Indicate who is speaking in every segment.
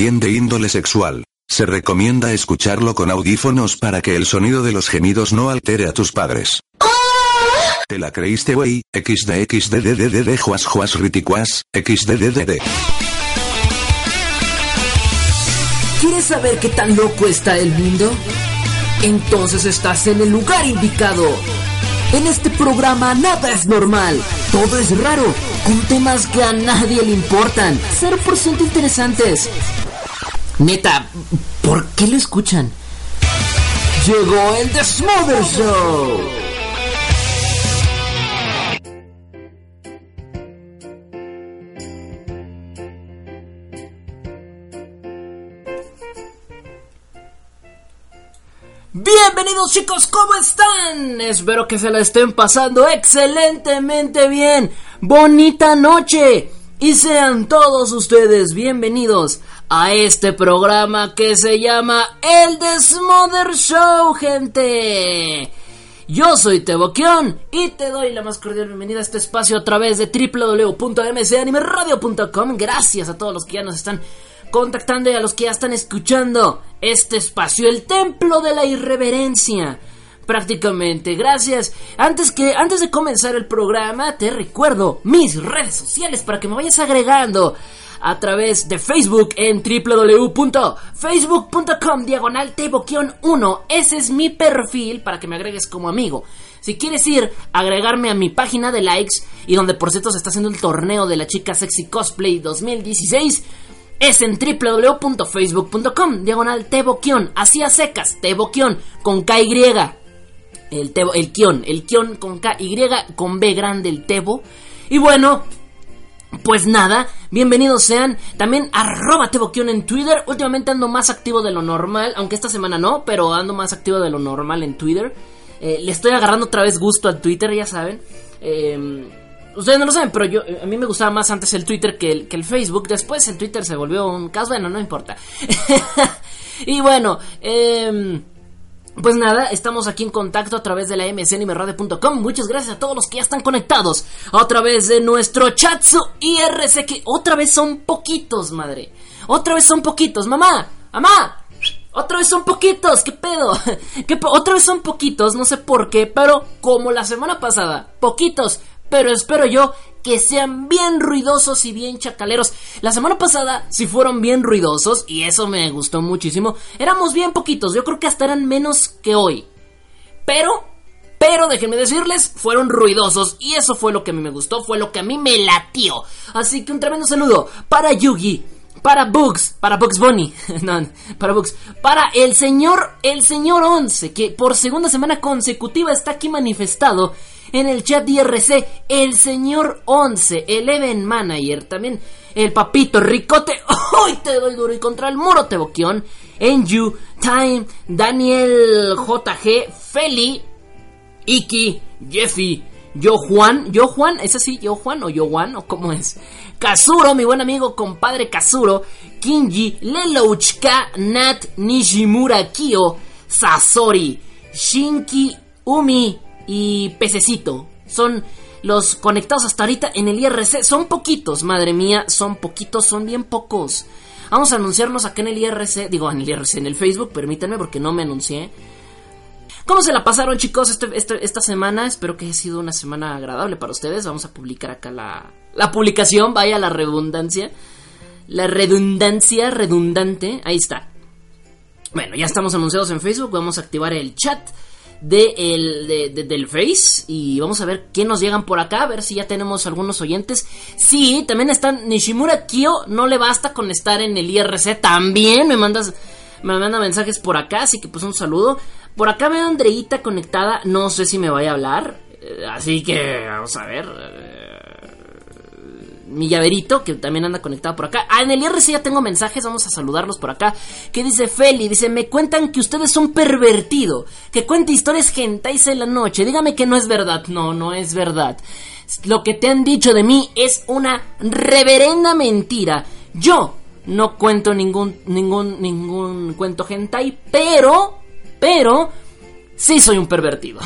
Speaker 1: Bien de índole sexual. Se recomienda escucharlo con audífonos para que el sonido de los gemidos no altere a tus padres. ¿Te la creíste wey? XDXDDDD juas juas riticuas, XDDDD.
Speaker 2: ¿Quieres saber qué tan loco está el mundo? Entonces estás en el lugar indicado. En este programa nada es normal, todo es raro, con temas que a nadie le importan, 0% interesantes. Neta, ¿por qué lo escuchan? Llegó el The Smother Show. Bienvenidos chicos, ¿cómo están? Espero que se la estén pasando excelentemente bien. Bonita noche. Y sean todos ustedes bienvenidos a este programa que se llama El Desmother Show, gente. Yo soy Teboquión y te doy la más cordial bienvenida a este espacio a través de www.mcanimeradio.com. Gracias a todos los que ya nos están contactando y a los que ya están escuchando este espacio, el templo de la irreverencia. Prácticamente, gracias. Antes que antes de comenzar el programa, te recuerdo mis redes sociales para que me vayas agregando a través de Facebook en www.facebook.com diagonal 1. Ese es mi perfil para que me agregues como amigo. Si quieres ir agregarme a mi página de likes y donde por cierto se está haciendo el torneo de la chica sexy cosplay 2016, es en www.facebook.com, diagonal Teboquion, así a secas, Teboquion, con KY. El Tebo, el Kion, el Kion con KY, con B grande, el Tebo. Y bueno, pues nada, bienvenidos sean. También arroba Teboquion en Twitter. Últimamente ando más activo de lo normal, aunque esta semana no, pero ando más activo de lo normal en Twitter. Eh, le estoy agarrando otra vez gusto al Twitter, ya saben. Eh, Ustedes no lo saben, pero yo a mí me gustaba más antes el Twitter que el, que el Facebook. Después en Twitter se volvió un caso. Bueno, no importa. y bueno, eh, pues nada, estamos aquí en contacto a través de la msnmradio.com. Muchas gracias a todos los que ya están conectados a través de nuestro chatsu IRC. Que otra vez son poquitos, madre. Otra vez son poquitos, mamá. Mamá, otra vez son poquitos, ¿qué pedo? ¿Qué otra vez son poquitos, no sé por qué, pero como la semana pasada, poquitos, pero espero yo que sean bien ruidosos y bien chacaleros. La semana pasada si fueron bien ruidosos y eso me gustó muchísimo. Éramos bien poquitos, yo creo que hasta eran menos que hoy. Pero, pero déjenme decirles, fueron ruidosos y eso fue lo que a mí me gustó, fue lo que a mí me latió. Así que un tremendo saludo para Yugi. Para Bugs, para Bugs Bunny, no, para Bugs, para el señor, el señor 11, que por segunda semana consecutiva está aquí manifestado en el chat IRC, el señor 11, el event manager, también el papito Ricote, hoy te doy duro y contra el muro Teboquión, Enju, Time, Daniel JG, Feli, Iki, Jeffy, Yo Juan, Yo Juan, ¿es así? Yo Juan o Yo Juan o cómo es? Kazuro, mi buen amigo compadre Kazuro, Kinji, Lelouchka, Nat, Nishimura Kyo, Sasori, Shinki, Umi, y Pececito. Son los conectados hasta ahorita en el IRC. Son poquitos, madre mía, son poquitos, son bien pocos. Vamos a anunciarnos acá en el IRC, digo en el IRC, en el Facebook, permítanme porque no me anuncié. ¿Cómo se la pasaron chicos este, este, esta semana? Espero que haya sido una semana agradable para ustedes. Vamos a publicar acá la, la publicación, vaya la redundancia. La redundancia redundante, ahí está. Bueno, ya estamos anunciados en Facebook, vamos a activar el chat de el, del Face y vamos a ver qué nos llegan por acá, a ver si ya tenemos algunos oyentes. Sí, también están Nishimura Kyo, no le basta con estar en el IRC, también me mandas me manda mensajes por acá, así que pues un saludo. Por acá veo a Andreita conectada, no sé si me vaya a hablar, eh, así que vamos a ver. Mi llaverito, que también anda conectado por acá. Ah, en el IRC ya tengo mensajes, vamos a saludarlos por acá. Que dice Feli, dice, me cuentan que ustedes son pervertido, que cuenta historias gentais en la noche. Dígame que no es verdad. No, no es verdad. Lo que te han dicho de mí es una reverenda mentira. Yo no cuento ningún, ningún, ningún cuento hentai, pero, pero, sí soy un pervertido.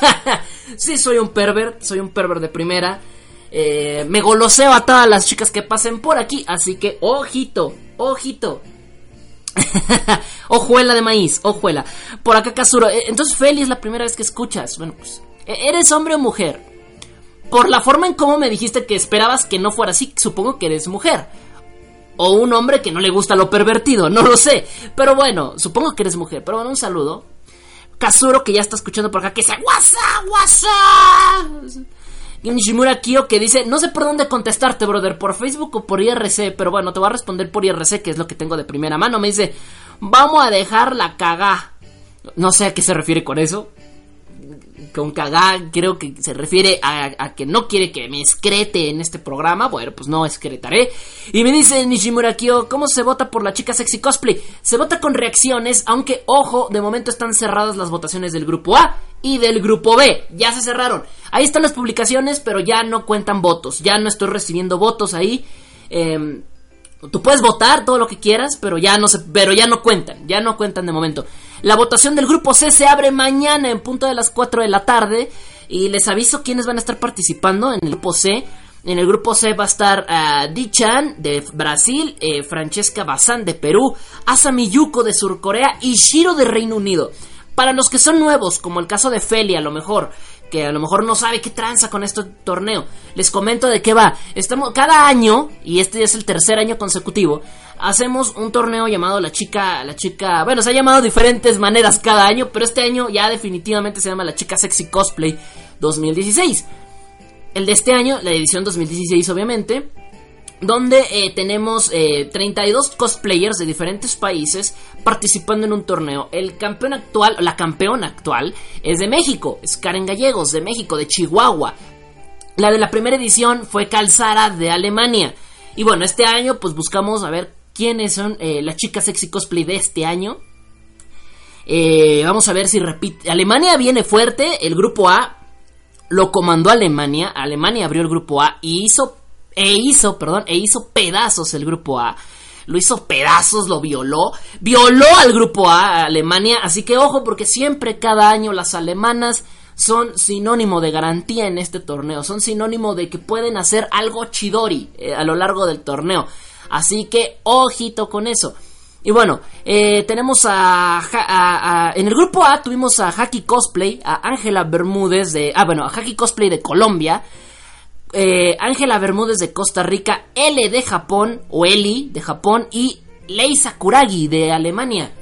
Speaker 2: sí soy un pervert, soy un pervert de primera. Eh, me goloseo a todas las chicas que pasen por aquí. Así que, ojito, ojito. ojuela de maíz, ojuela. Por acá Kazuro. Eh, entonces, Feli es la primera vez que escuchas. Bueno, pues, e-, ¿eres hombre o mujer? Por la forma en cómo me dijiste que esperabas que no fuera así, supongo que eres mujer. O un hombre que no le gusta lo pervertido, no lo sé. Pero bueno, supongo que eres mujer. Pero bueno, un saludo. Kazuro que ya está escuchando por acá que dice WhatsApp, WhatsApp. Nishimura Kyo que dice, no sé por dónde contestarte, brother, por Facebook o por IRC, pero bueno, te voy a responder por IRC, que es lo que tengo de primera mano. Me dice, vamos a dejar la cagá. No sé a qué se refiere con eso con cagá creo que se refiere a, que no quiere que me excrete en este programa. Bueno, pues no excretaré. Y me dice Nishimura Kyo, ¿cómo se vota por la chica sexy cosplay? Se vota con reacciones, aunque ojo, de momento están cerradas las votaciones del grupo A y del grupo B. Ya se cerraron. Ahí están las publicaciones, pero ya no cuentan votos. Ya no estoy recibiendo votos ahí. Eh, Tú puedes votar todo lo que quieras, pero ya no se, pero ya no cuentan, ya no cuentan de momento. La votación del grupo C se abre mañana en punto de las 4 de la tarde y les aviso quiénes van a estar participando en el grupo C. En el grupo C va a estar uh, de Brasil, eh, Francesca Bazán de Perú, Asami Yuko de Sur Corea y Shiro de Reino Unido. Para los que son nuevos, como el caso de Feli a lo mejor, que a lo mejor no sabe qué tranza con este torneo. Les comento de qué va. Estamos cada año y este es el tercer año consecutivo. Hacemos un torneo llamado la chica, la chica, bueno, se ha llamado diferentes maneras cada año, pero este año ya definitivamente se llama la chica sexy cosplay 2016. El de este año, la edición 2016 obviamente, donde eh, tenemos 32 eh, cosplayers de diferentes países participando en un torneo. El campeón actual, la campeona actual, es de México, es Karen Gallegos, de México, de Chihuahua. La de la primera edición fue Calzara de Alemania. Y bueno, este año pues buscamos a ver quiénes son eh, las chicas sexy cosplay de este año. vamos a ver si repite. Alemania viene fuerte, el grupo A lo comandó Alemania. Alemania abrió el grupo A y hizo e hizo, perdón, e hizo pedazos el grupo A. Lo hizo pedazos, lo violó. Violó al grupo A, Alemania. Así que ojo, porque siempre cada año las alemanas son sinónimo de garantía en este torneo. Son sinónimo de que pueden hacer algo chidori eh, a lo largo del torneo. Así que ojito con eso. Y bueno, eh, tenemos a, En el grupo A tuvimos a Haki Cosplay, a Ángela Bermúdez de... Ah, bueno, a Haki Cosplay de Colombia. Eh, Ángela Bermúdez de Costa Rica, L de Japón, o Eli de Japón, y Lei Sakuragi de Alemania.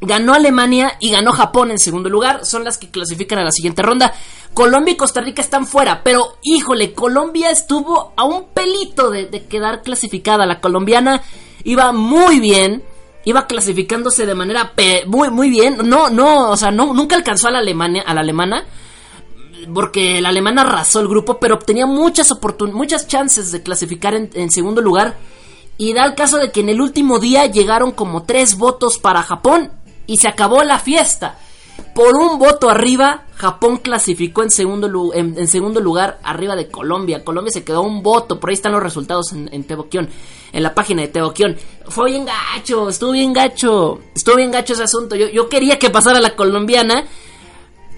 Speaker 2: Ganó Alemania y ganó Japón en segundo lugar. Son las que clasifican a la siguiente ronda. Colombia y Costa Rica están fuera. Pero, híjole, Colombia estuvo a un pelito de, quedar clasificada. La colombiana iba muy bien. Iba clasificándose de manera muy, muy bien. No, no, o sea, no, nunca alcanzó a la, Alemania, a la alemana porque el alemán arrasó el grupo, pero obtenía muchas, muchas chances de clasificar en, segundo lugar. Y da el caso de que en el último día llegaron como tres votos para Japón y se acabó la fiesta. Por un voto arriba, Japón clasificó en segundo, en, segundo lugar arriba de Colombia. Colombia se quedó un voto, por ahí están los resultados en, en en la página de Teboquión. Fue bien gacho, estuvo bien gacho, estuvo bien gacho ese asunto. Yo, yo quería que pasara la colombiana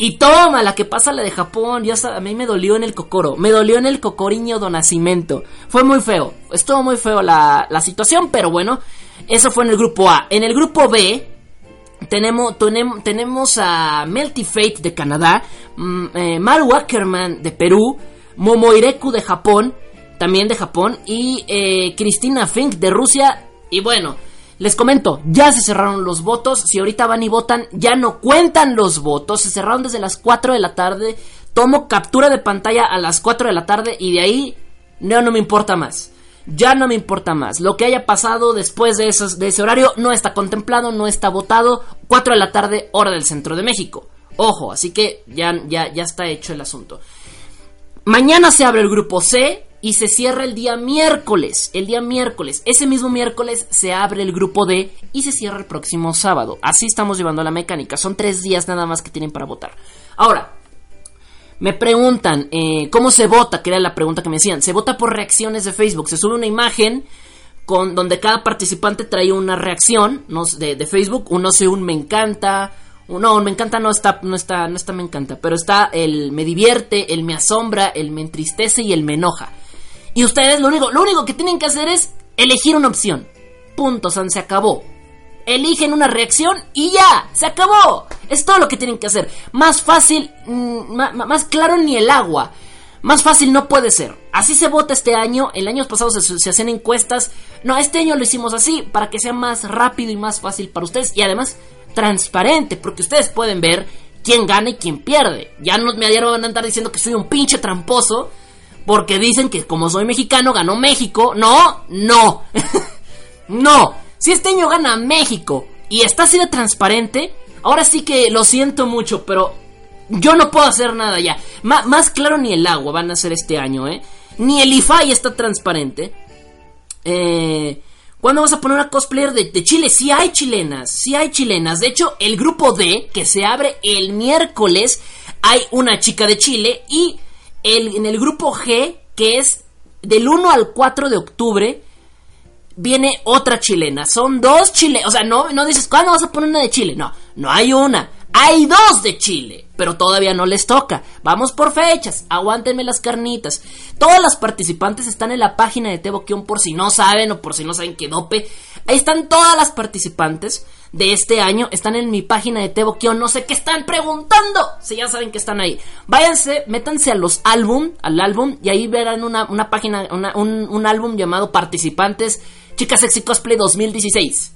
Speaker 2: y toma, la que pasa la de Japón, ya a mí me dolió en el cocoro, me dolió en el cocoriño do nacimiento. Fue muy feo, estuvo muy feo la, la situación, pero bueno, eso fue en el grupo A. En el grupo B tenemos, tenemos, tenemos a Melty Fate de Canadá, mm, eh, Maru Ackerman de Perú, Momoireku de Japón, también de Japón, y eh, Cristina Fink de Rusia, y bueno, les comento, ya se cerraron los votos. Si ahorita van y votan, ya no cuentan los votos. Se cerraron desde las 4 de la tarde. Tomo captura de pantalla a las 4 de la tarde y de ahí no, no me importa más. Ya no me importa más. Lo que haya pasado después de, de ese horario no está contemplado, no está votado. 4 de la tarde, hora del centro de México. Ojo, así que ya, ya, ya está hecho el asunto. Mañana se abre el grupo C y se cierra el día miércoles. El día miércoles. Ese mismo miércoles se abre el grupo D y se cierra el próximo sábado. Así estamos llevando la mecánica. Son tres días nada más que tienen para votar. Ahora, me preguntan, eh, ¿cómo se vota? Que era la pregunta que me decían. Se vota por reacciones de Facebook. Se sube una imagen con, donde cada participante trae una reacción de, de Facebook. Uno hace un me encanta, No, me encanta no está, no está, no está me encanta, pero está el me divierte, el me asombra, el me entristece y el me enoja. Y ustedes lo único, lo único que tienen que hacer es elegir una opción. Punto, San, se acabó. Eligen una reacción y ya, se acabó. Es todo lo que tienen que hacer. Más fácil, mm, más claro ni el agua. Más fácil no puede ser. Así se vota este año. El año pasado se, se, encuestas. No, este año lo hicimos así para que sea más rápido y más fácil para ustedes. Y además transparente. Porque ustedes pueden ver quién gana y quién pierde. Ya no me van a andar diciendo que soy un pinche tramposo. Porque dicen que como soy mexicano ganó México. No, no. no. Si este año gana México y está así de transparente. Ahora sí que lo siento mucho, pero yo no puedo hacer nada ya. más claro ni el agua van a ser este año, ¿eh? Ni el IFAI está transparente. Eh, ¿Cuándo vas a poner una cosplayer de, Chile? Sí hay chilenas, sí hay chilenas. De hecho, el grupo D, que se abre el miércoles, hay una chica de Chile. Y en el grupo G, que es del 1 al 4 de octubre, viene otra chilena. Son dos chilenas. O sea, no, no dices, ¿cuándo vas a poner una de Chile? No, no hay una. Hay dos de Chile, pero todavía no les toca. Vamos por fechas, aguántenme las carnitas. Todas las participantes están en la página de Teboquión por si no saben o por si no saben qué dope. Ahí están todas las participantes de este año. Están en mi página de Teboquión. No sé qué están preguntando. Si ya saben que están ahí. Váyanse, métanse a los álbum, al álbum, y ahí verán una, página, un, un álbum llamado Participantes Chicas Sexy Cosplay 2016.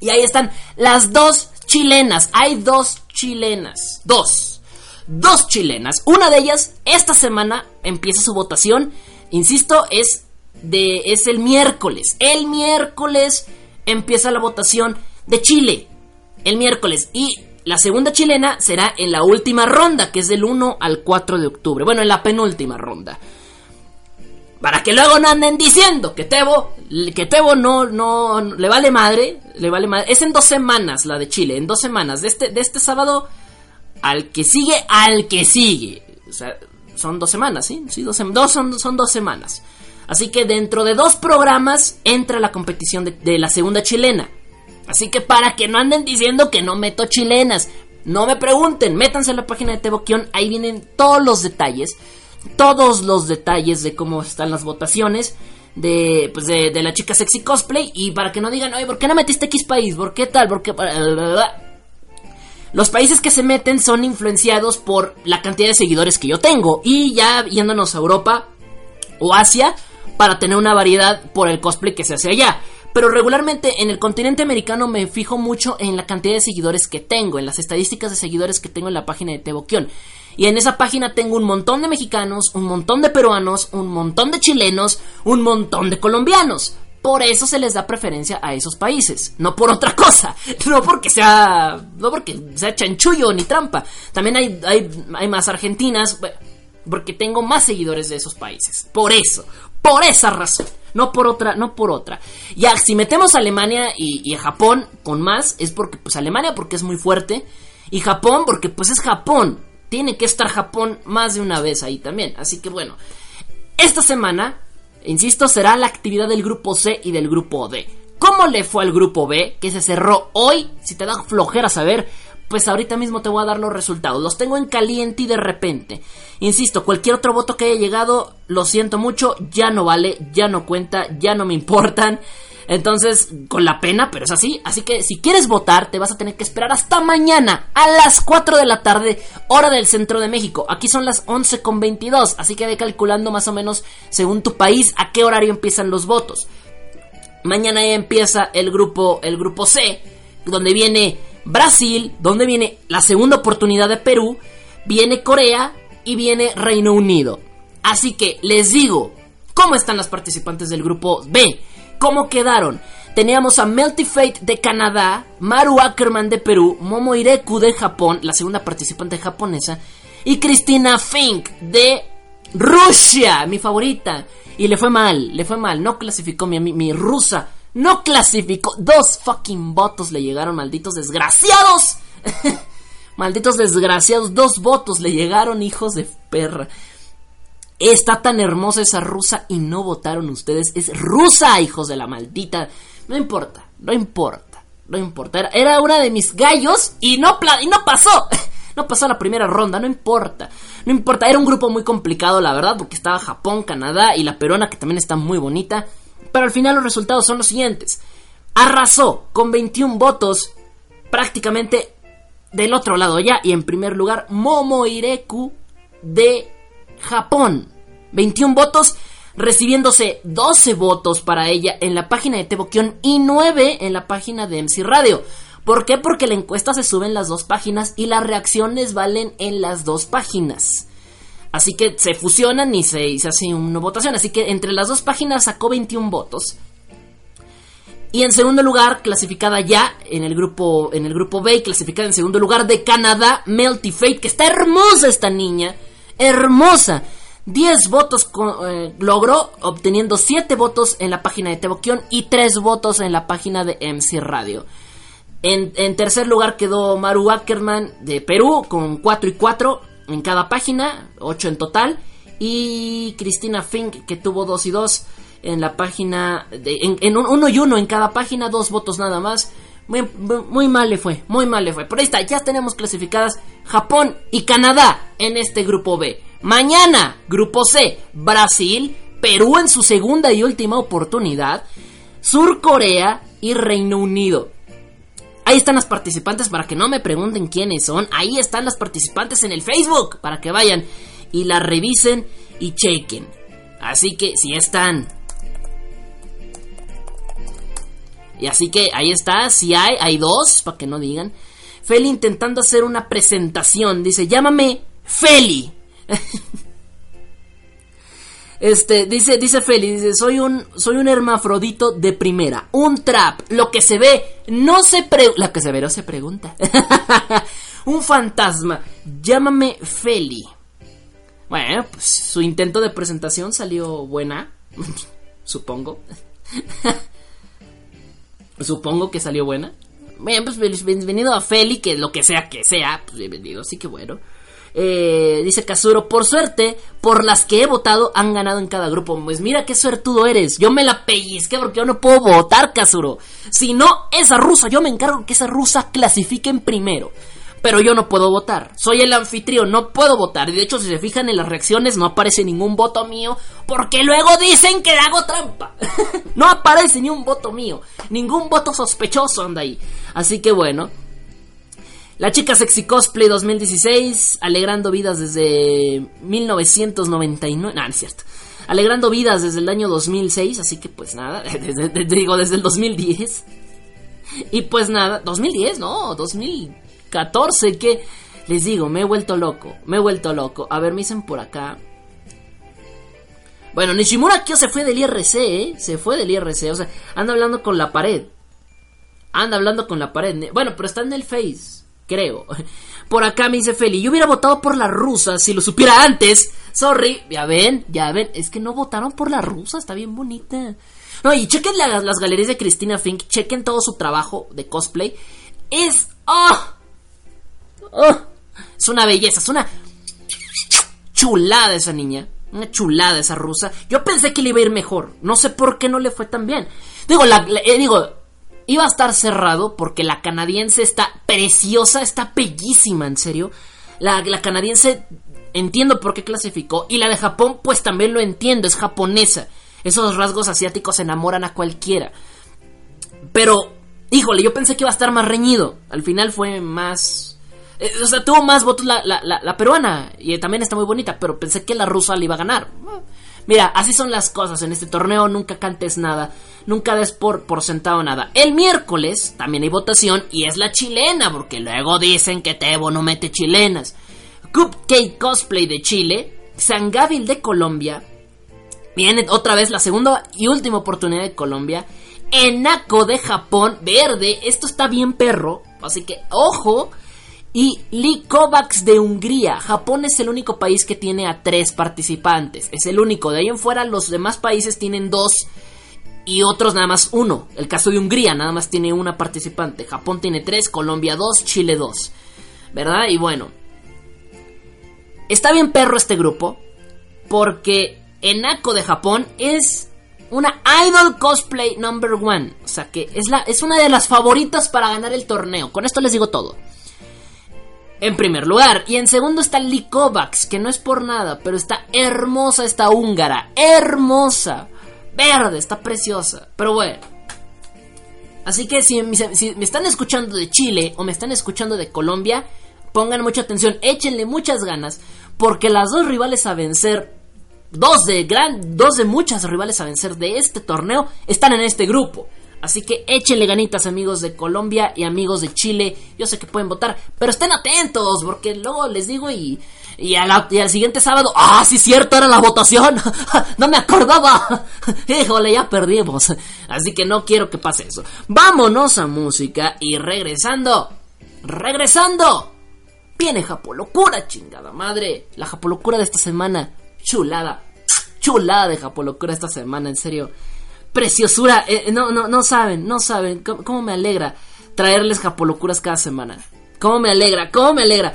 Speaker 2: Y ahí están las dos chilenas. Hay dos chilenas. Dos. Dos chilenas. Una de ellas, esta semana empieza su votación. Insisto, es de. es el miércoles. El miércoles empieza la votación de Chile. El miércoles. Y la segunda chilena será en la última ronda, que es del 1 al 4 de octubre. Bueno, en la penúltima ronda. Para que luego no anden diciendo que Tebo, que Tebo no, no, le vale madre, le vale madre. Es en dos semanas la de Chile, en dos semanas. De este, de este sábado al que sigue, al que sigue. O sea, son dos semanas, ¿sí? Sí, dos, dos son, son dos semanas. Así que dentro de dos programas entra la competición de la segunda chilena. Así que para que no anden diciendo que no meto chilenas, no me pregunten, métanse en la página de Teboquión, ahí vienen todos los detalles todos los detalles de cómo están las votaciones de, pues de, la chica sexy cosplay y para que no digan, oye, ¿por qué no metiste X país? ¿Por qué tal? ¿Por qué? Los países que se meten son influenciados por la cantidad de seguidores que yo tengo y ya yéndonos a Europa o Asia para tener una variedad por el cosplay que se hace allá. Pero regularmente en el continente americano me fijo mucho en la cantidad de seguidores que tengo, en las estadísticas de seguidores que tengo en la página de Teboquion. Y en esa página tengo un montón de mexicanos, un montón de peruanos, un montón de chilenos, un montón de colombianos. Por eso se les da preferencia a esos países, no por otra cosa, no porque sea, no porque sea chanchullo ni trampa. También hay, hay, más argentinas, porque tengo más seguidores de esos países. Por eso, por esa razón, no por otra, no por otra. Ya si metemos a Alemania y, a Japón con más, es porque pues Alemania porque es muy fuerte y Japón porque pues es Japón tiene que estar Japón más de una vez ahí también. Así que bueno, esta semana, insisto, será la actividad del grupo C y del grupo D. ¿Cómo le fue al grupo B? Que se cerró hoy. Si te da flojera saber, pues ahorita mismo te voy a dar los resultados. Los tengo en caliente y de repente. Insisto, cualquier otro voto que haya llegado, lo siento mucho, ya no vale, ya no cuenta, ya no me importan. Entonces, con la pena, pero es así. Así que si quieres votar, te vas a tener que esperar hasta mañana a las 4 de la tarde, hora del centro de México. Aquí son las 11.22, así que ve calculando más o menos según tu país a qué horario empiezan los votos. Mañana ya empieza el grupo, el grupo C, donde viene Brasil, donde viene la segunda oportunidad de Perú, viene Corea y viene Reino Unido. Así que les digo, ¿cómo están las participantes del grupo B? ¿Cómo quedaron? Teníamos a Melty Fate de Canadá, Maru Ackerman de Perú, Momo Ireku de Japón, la segunda participante japonesa, y Cristina Fink de Rusia, mi favorita. Y le fue mal, le fue mal, no clasificó mi, mi rusa, no clasificó. Dos fucking votos le llegaron, malditos desgraciados. malditos desgraciados, dos votos le llegaron, hijos de perra. Está tan hermosa esa rusa y no votaron ustedes. Es rusa, hijos de la maldita. No importa, no importa. no importa. Era, una de mis gallos y no, y no pasó. No pasó la primera ronda, no importa. No importa, era un grupo muy complicado, la verdad, porque estaba Japón, Canadá y la peruana, que también está muy bonita. Pero al final los resultados son los siguientes. Arrasó con 21 votos, prácticamente del otro lado ya. Y en primer lugar, Momo Ireku de Japón. 21 votos, recibiéndose 12 votos para ella en la página de Tebokion y 9 en la página de MC Radio. ¿Por qué? Porque la encuesta se sube en las dos páginas y las reacciones valen en las dos páginas. Así que se fusionan y se, hace una votación. Así que entre las dos páginas sacó 21 votos. Y en segundo lugar, clasificada ya en el grupo, en el grupo B, clasificada en segundo lugar de Canadá, Melty Fate, que está hermosa esta niña. Hermosa. 10 votos eh, logró, obteniendo 7 votos en la página de Tebokion y 3 votos en la página de MC Radio. En, tercer lugar quedó Maru Ackerman de Perú con 4 y 4 en cada página, 8 en total. Y Cristina Fink que tuvo 2 y 2 en la página, de, en, 1 y 1 en cada página, 2 votos nada más. Muy, muy, mal le fue, muy mal le fue. Por ahí está, ya tenemos clasificadas Japón y Canadá en este grupo B. Mañana, grupo C, Brasil, Perú en su segunda y última oportunidad, Sur Corea y Reino Unido. Ahí están las participantes para que no me pregunten quiénes son. Ahí están las participantes en el Facebook para que vayan y la revisen y chequen. Así que si están. Y así que ahí está, si hay, hay dos, para que no digan. Feli intentando hacer una presentación. Dice, llámame Feli. Este, dice, dice Feli, dice, soy un, soy un hermafrodito de primera, un trap, lo que se ve, no se que se ve no se pregunta. un fantasma, llámame Feli. Bueno, pues su intento de presentación salió buena, supongo. supongo que salió buena. Bien, pues bienvenido a Feli, que lo que sea que sea, pues bienvenido, así que bueno. Eh, dice Kazuro, por suerte, por las que he votado han ganado en cada grupo. Pues mira qué suertudo eres. Yo me la pellizqué porque yo no puedo votar, Kazuro. Si no, esa rusa, yo me encargo que esa rusa clasifique en primero. Pero yo no puedo votar. Soy el anfitrión, no puedo votar. De hecho, si se fijan en las reacciones, no aparece ningún voto mío. Porque luego dicen que hago trampa. no aparece ni un voto mío. Ningún voto sospechoso anda ahí. Así que bueno. La chica sexy cosplay 2016, alegrando vidas desde 1999. No, no es cierto. Alegrando vidas desde el año 2006, así que pues nada, digo desde el 2010. Y pues nada, 2010, no, 2014, que les digo, me he vuelto loco, me he vuelto loco. A ver, me dicen por acá. Bueno, Nishimura Kyo se fue del IRC, ¿eh? Se fue del IRC, o sea, anda hablando con la pared. Anda hablando con la pared. Bueno, pero está en el Face creo. Por acá me dice Feli, yo hubiera votado por la rusa si lo supiera antes. Sorry, ya ven, ya ven, es que no votaron por la rusa, está bien bonita. No, y chequen las, galerías de Cristina Fink, chequen todo su trabajo de cosplay. Es... ¡Oh! ¡Oh! Es una belleza, es una chulada esa niña. Una chulada esa rusa. Yo pensé que le iba a ir mejor. No sé por qué no le fue tan bien. Digo, la, eh, digo, iba a estar cerrado porque la canadiense está preciosa, está bellísima, en serio. La, canadiense entiendo por qué clasificó y la de Japón pues también lo entiendo, es japonesa. Esos rasgos asiáticos enamoran a cualquiera. Pero, híjole, yo pensé que iba a estar más reñido. Al final fue más... Eh, o sea, tuvo más votos la, peruana y también está muy bonita, pero pensé que la rusa le iba a ganar. Mira, así son las cosas en este torneo, nunca cantes nada, nunca des por, por sentado nada. El miércoles también hay votación y es la chilena, porque luego dicen que Tebo no mete chilenas. Cupcake Cosplay de Chile, San Gabil de Colombia, viene otra vez la segunda y última oportunidad de Colombia, Enako de Japón, verde, esto está bien perro, así que ojo, y Lee Kovacs de Hungría. Japón es el único país que tiene a tres participantes. Es el único. De ahí en fuera los demás países tienen dos y otros nada más uno. El caso de Hungría nada más tiene una participante. Japón tiene tres, Colombia dos, Chile dos. ¿Verdad? Y bueno. Está bien perro este grupo. Porque Enako de Japón es Una Idol Cosplay Number One. O sea que es, la, es una de las favoritas para ganar el torneo. Con esto les digo todo. En primer lugar. Y en segundo está Lee que no es por nada, pero está hermosa esta húngara. Hermosa. Verde, está preciosa. Pero bueno. Así que si, si me están escuchando de Chile o me están escuchando de Colombia, pongan mucha atención, échenle muchas ganas, porque las dos rivales a vencer dos de gran, dos de muchas rivales a vencer de este torneo están en este grupo. Así que échenle ganitas amigos de Colombia y amigos de Chile. Yo sé que pueden votar, pero estén atentos porque luego les digo y, y, al siguiente sábado, ah, sí cierto, era la votación. no me acordaba. Híjole, ya perdimos. Así que no quiero que pase eso. Vámonos a música y regresando. Regresando. Viene Japolocura, chingada madre. La Japolocura de esta semana chulada. Chulada de Japolocura esta semana, en serio. Preciosura. Eh, no, no, no saben, no saben cómo, me alegra traerles Japolocuras cada semana. Cómo me alegra, cómo me alegra.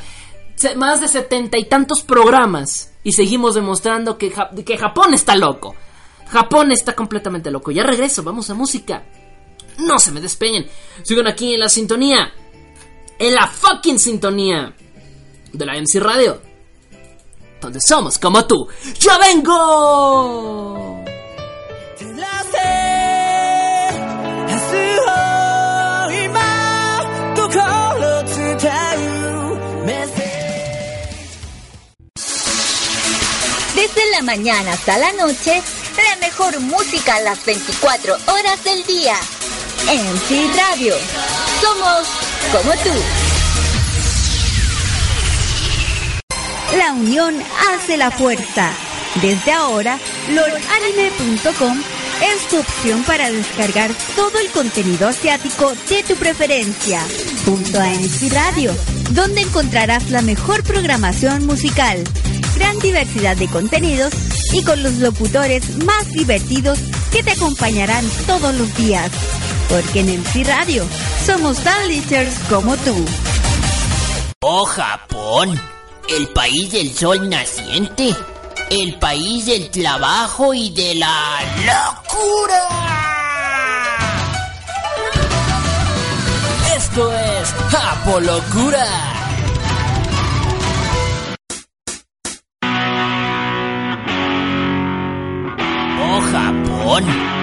Speaker 2: más de setenta y tantos programas y seguimos demostrando que, que Japón está loco. Japón está completamente loco. Ya regreso, vamos a música. No se me despeguen. Sigan aquí en la sintonía. En la fucking sintonía de la MC Radio donde somos como tú. ¡Ya vengo!
Speaker 3: Desde la mañana hasta la noche, la mejor música a las 24 horas del día. Sí Radio. Somos como tú. La unión hace la fuerza. Desde ahora, lordanime.com es tu opción para descargar todo el contenido asiático de tu preferencia. Junto a NC Radio, donde encontrarás la mejor programación musical, gran diversidad de contenidos y con los locutores más divertidos que te acompañarán todos los días. Porque en MC Radio somos tan lichers como tú.
Speaker 4: ¡Oh, Japón! el país del sol naciente, el país del trabajo y de la locura. Esto es Apolocura. One.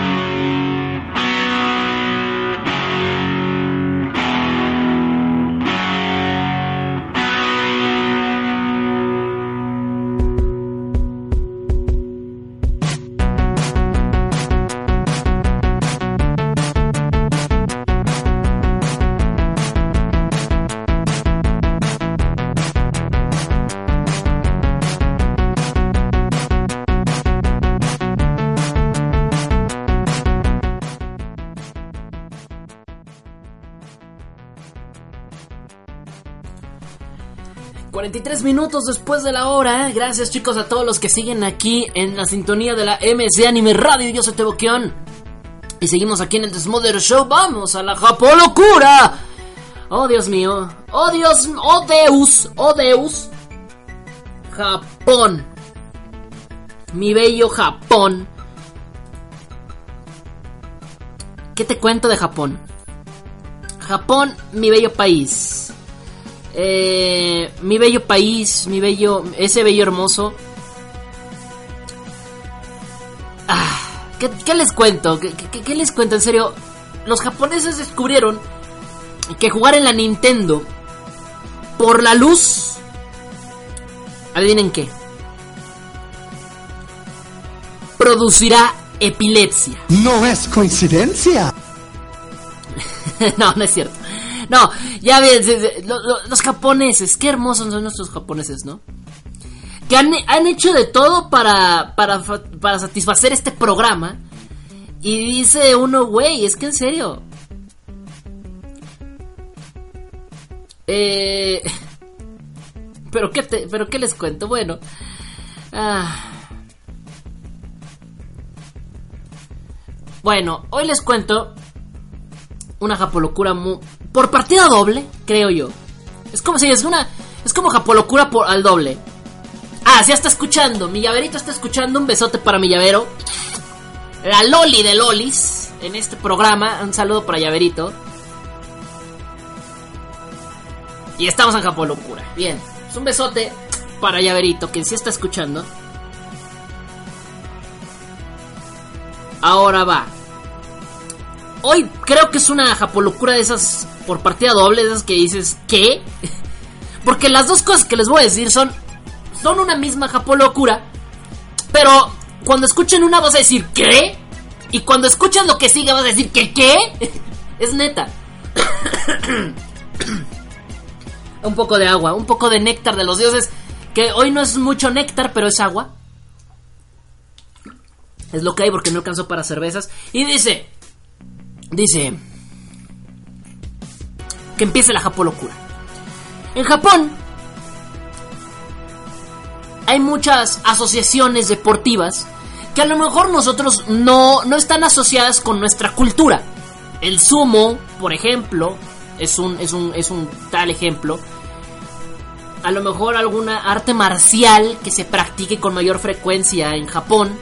Speaker 4: Japón.
Speaker 2: minutos después de la hora. Gracias chicos a todos los que siguen aquí en la sintonía de la MC Anime Radio. Yo soy Teboquión. Y seguimos aquí en el Desmother Show. Vamos a la Japolocura. Oh Dios mío. Oh Dios. Oh Deus. Oh Deus. Japón. Mi bello Japón. ¿Qué te cuento de Japón? Japón, mi bello país. Eh, mi bello país, mi bello, ese bello hermoso. Ah, ¿qué, les cuento? ¿Qué, les cuento? En serio, los japoneses descubrieron que jugar en la Nintendo por la luz. Adivinen qué. Producirá epilepsia.
Speaker 5: No es coincidencia.
Speaker 2: no, no es cierto. No, ya ves, los japoneses, qué hermosos son nuestros japoneses, ¿no? Que han, hecho de todo para, para, para satisfacer este programa. Y dice uno, güey, es que en serio. Eh, pero qué te, pero qué les cuento, bueno. Ah. Bueno, hoy les cuento una japolocura muy, por partida doble, creo yo. Es como si es una. Es como Japolocura por, al doble. Ah, ya está escuchando. Mi llaverito está escuchando. Un besote para mi llavero. la Loli de Lolis en este programa. Un saludo para Llaverito. Y estamos en Japón Locura. Bien, es un besote para Llaverito, que sí está escuchando. Ahora va. Hoy creo que es una japolocura de esas por partida doble, de esas que dices, ¿qué? Porque las dos cosas que les voy a decir son, son una misma japolocura. Pero cuando escuchen una vas a decir, ¿qué? Y cuando escuchas lo que sigue vas a decir, ¿qué? ¿Qué? es neta. un poco de agua, un poco de néctar de los dioses. Que hoy no es mucho néctar, pero es agua. Es lo que hay porque no alcanzó para cervezas. Y dice, dice, que empiece la Japolocura. En Japón hay muchas asociaciones deportivas que a lo mejor nosotros no, no están asociadas con nuestra cultura. El sumo, por ejemplo, es un, es un, es un tal ejemplo. A lo mejor alguna arte marcial que se practique con mayor frecuencia en Japón.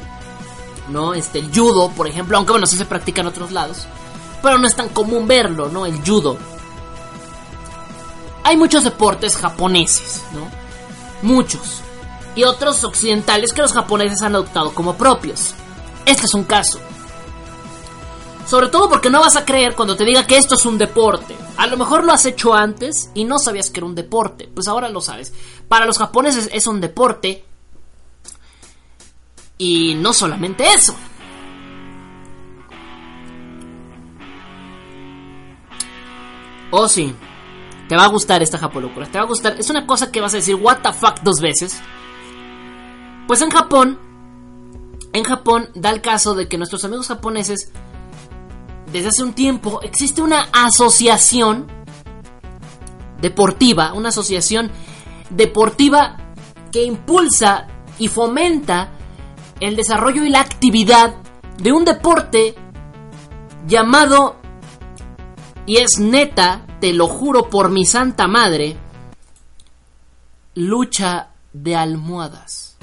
Speaker 2: ¿No? Este, el judo, por ejemplo, aunque bueno, sí se practica en otros lados. Pero no es tan común verlo, ¿no? El judo. Hay muchos deportes japoneses, ¿no? Muchos. Y otros occidentales que los japoneses han adoptado como propios. Este es un caso. Sobre todo porque no vas a creer cuando te diga que esto es un deporte. A lo mejor lo has hecho antes y no sabías que era un deporte. Pues ahora lo sabes. Para los japoneses es un deporte. Y no solamente eso. Oh sí. Te va a gustar esta japolocura. Te va a gustar. Es una cosa que vas a decir what the fuck dos veces. Pues en Japón. En Japón da el caso de que nuestros amigos japoneses desde hace un tiempo existe una asociación deportiva, una asociación deportiva que impulsa y fomenta el desarrollo y la actividad de un deporte llamado, y es neta, te lo juro por mi santa madre, lucha de almohadas.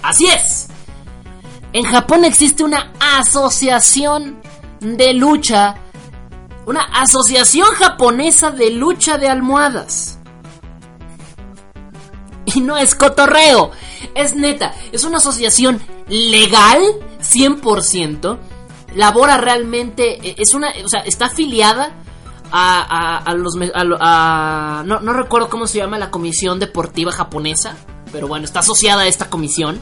Speaker 2: Así es. En Japón existe una asociación de lucha, una asociación japonesa de lucha de almohadas. Y no es cotorreo, es neta, es una asociación legal 100%, labora realmente, es una, o sea, está afiliada a, a, los, a, no, no recuerdo cómo se llama la comisión deportiva japonesa, pero bueno, está asociada a esta comisión.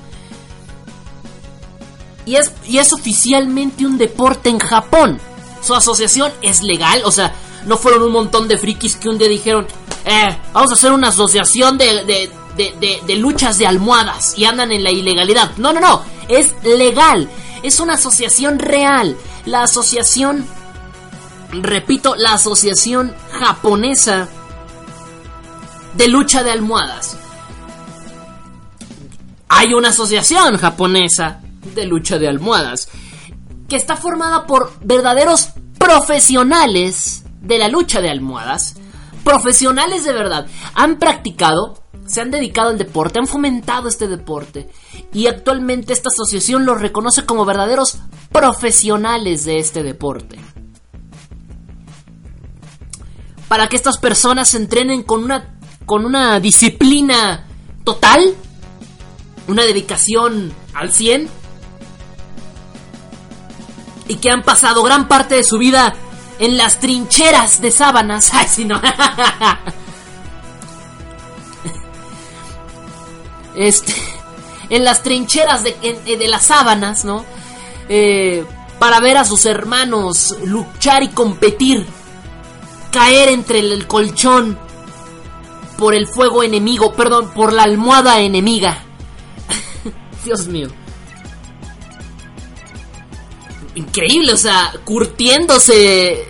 Speaker 2: Y es, y es oficialmente un deporte en Japón. Su asociación es legal, o sea, no fueron un montón de frikis que un día dijeron, eh, vamos a hacer una asociación de, de, de, de, luchas de almohadas y andan en la ilegalidad. No, no, no, es legal, es una asociación real. La asociación, repito, la asociación japonesa de lucha de almohadas. Hay una asociación japonesa de lucha de almohadas, que está formada por verdaderos profesionales de la lucha de almohadas, profesionales de verdad, han practicado, se han dedicado al deporte, han fomentado este deporte y actualmente esta asociación los reconoce como verdaderos profesionales de este deporte. Para que estas personas se entrenen con una, con una disciplina total, una dedicación al 100, y que han pasado gran parte de su vida en las trincheras de sábanas. Ay, si no. Este, en las trincheras de, de las sábanas, ¿no? Eh, para ver a sus hermanos luchar y competir, caer entre el colchón por el fuego enemigo, perdón, por la almohada enemiga. Dios mío increíble, o sea, curtiéndose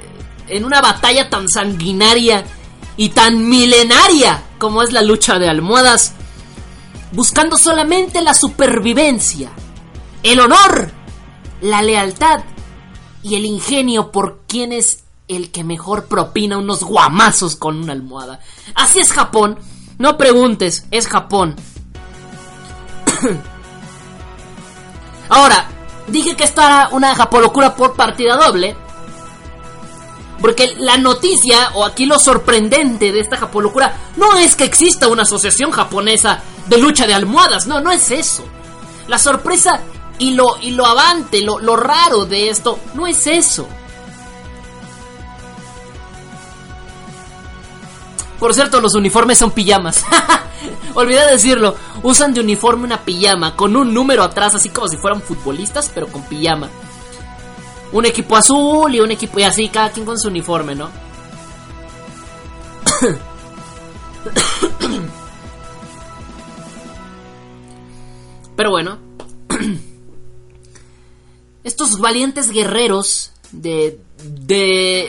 Speaker 2: en una batalla tan sanguinaria y tan milenaria como es la lucha de almohadas, buscando solamente la supervivencia, el honor, la lealtad y el ingenio por quien es el que mejor propina unos guamazos con una almohada. Así es Japón, no preguntes, es Japón. Ahora, Dije que esto era una japolocura por partida doble. Porque la noticia, o aquí lo sorprendente de esta japolocura, no es que exista una asociación japonesa de lucha de almohadas. No, no es eso. La sorpresa y lo, y lo avante, lo, lo raro de esto, no es eso. Por cierto, los uniformes son pijamas. Olvidé decirlo. Usan de uniforme una pijama con un número atrás, así como si fueran futbolistas, pero con pijama. Un equipo azul y un equipo y así, cada quien con su uniforme, ¿no? Pero bueno. Estos valientes guerreros de. de.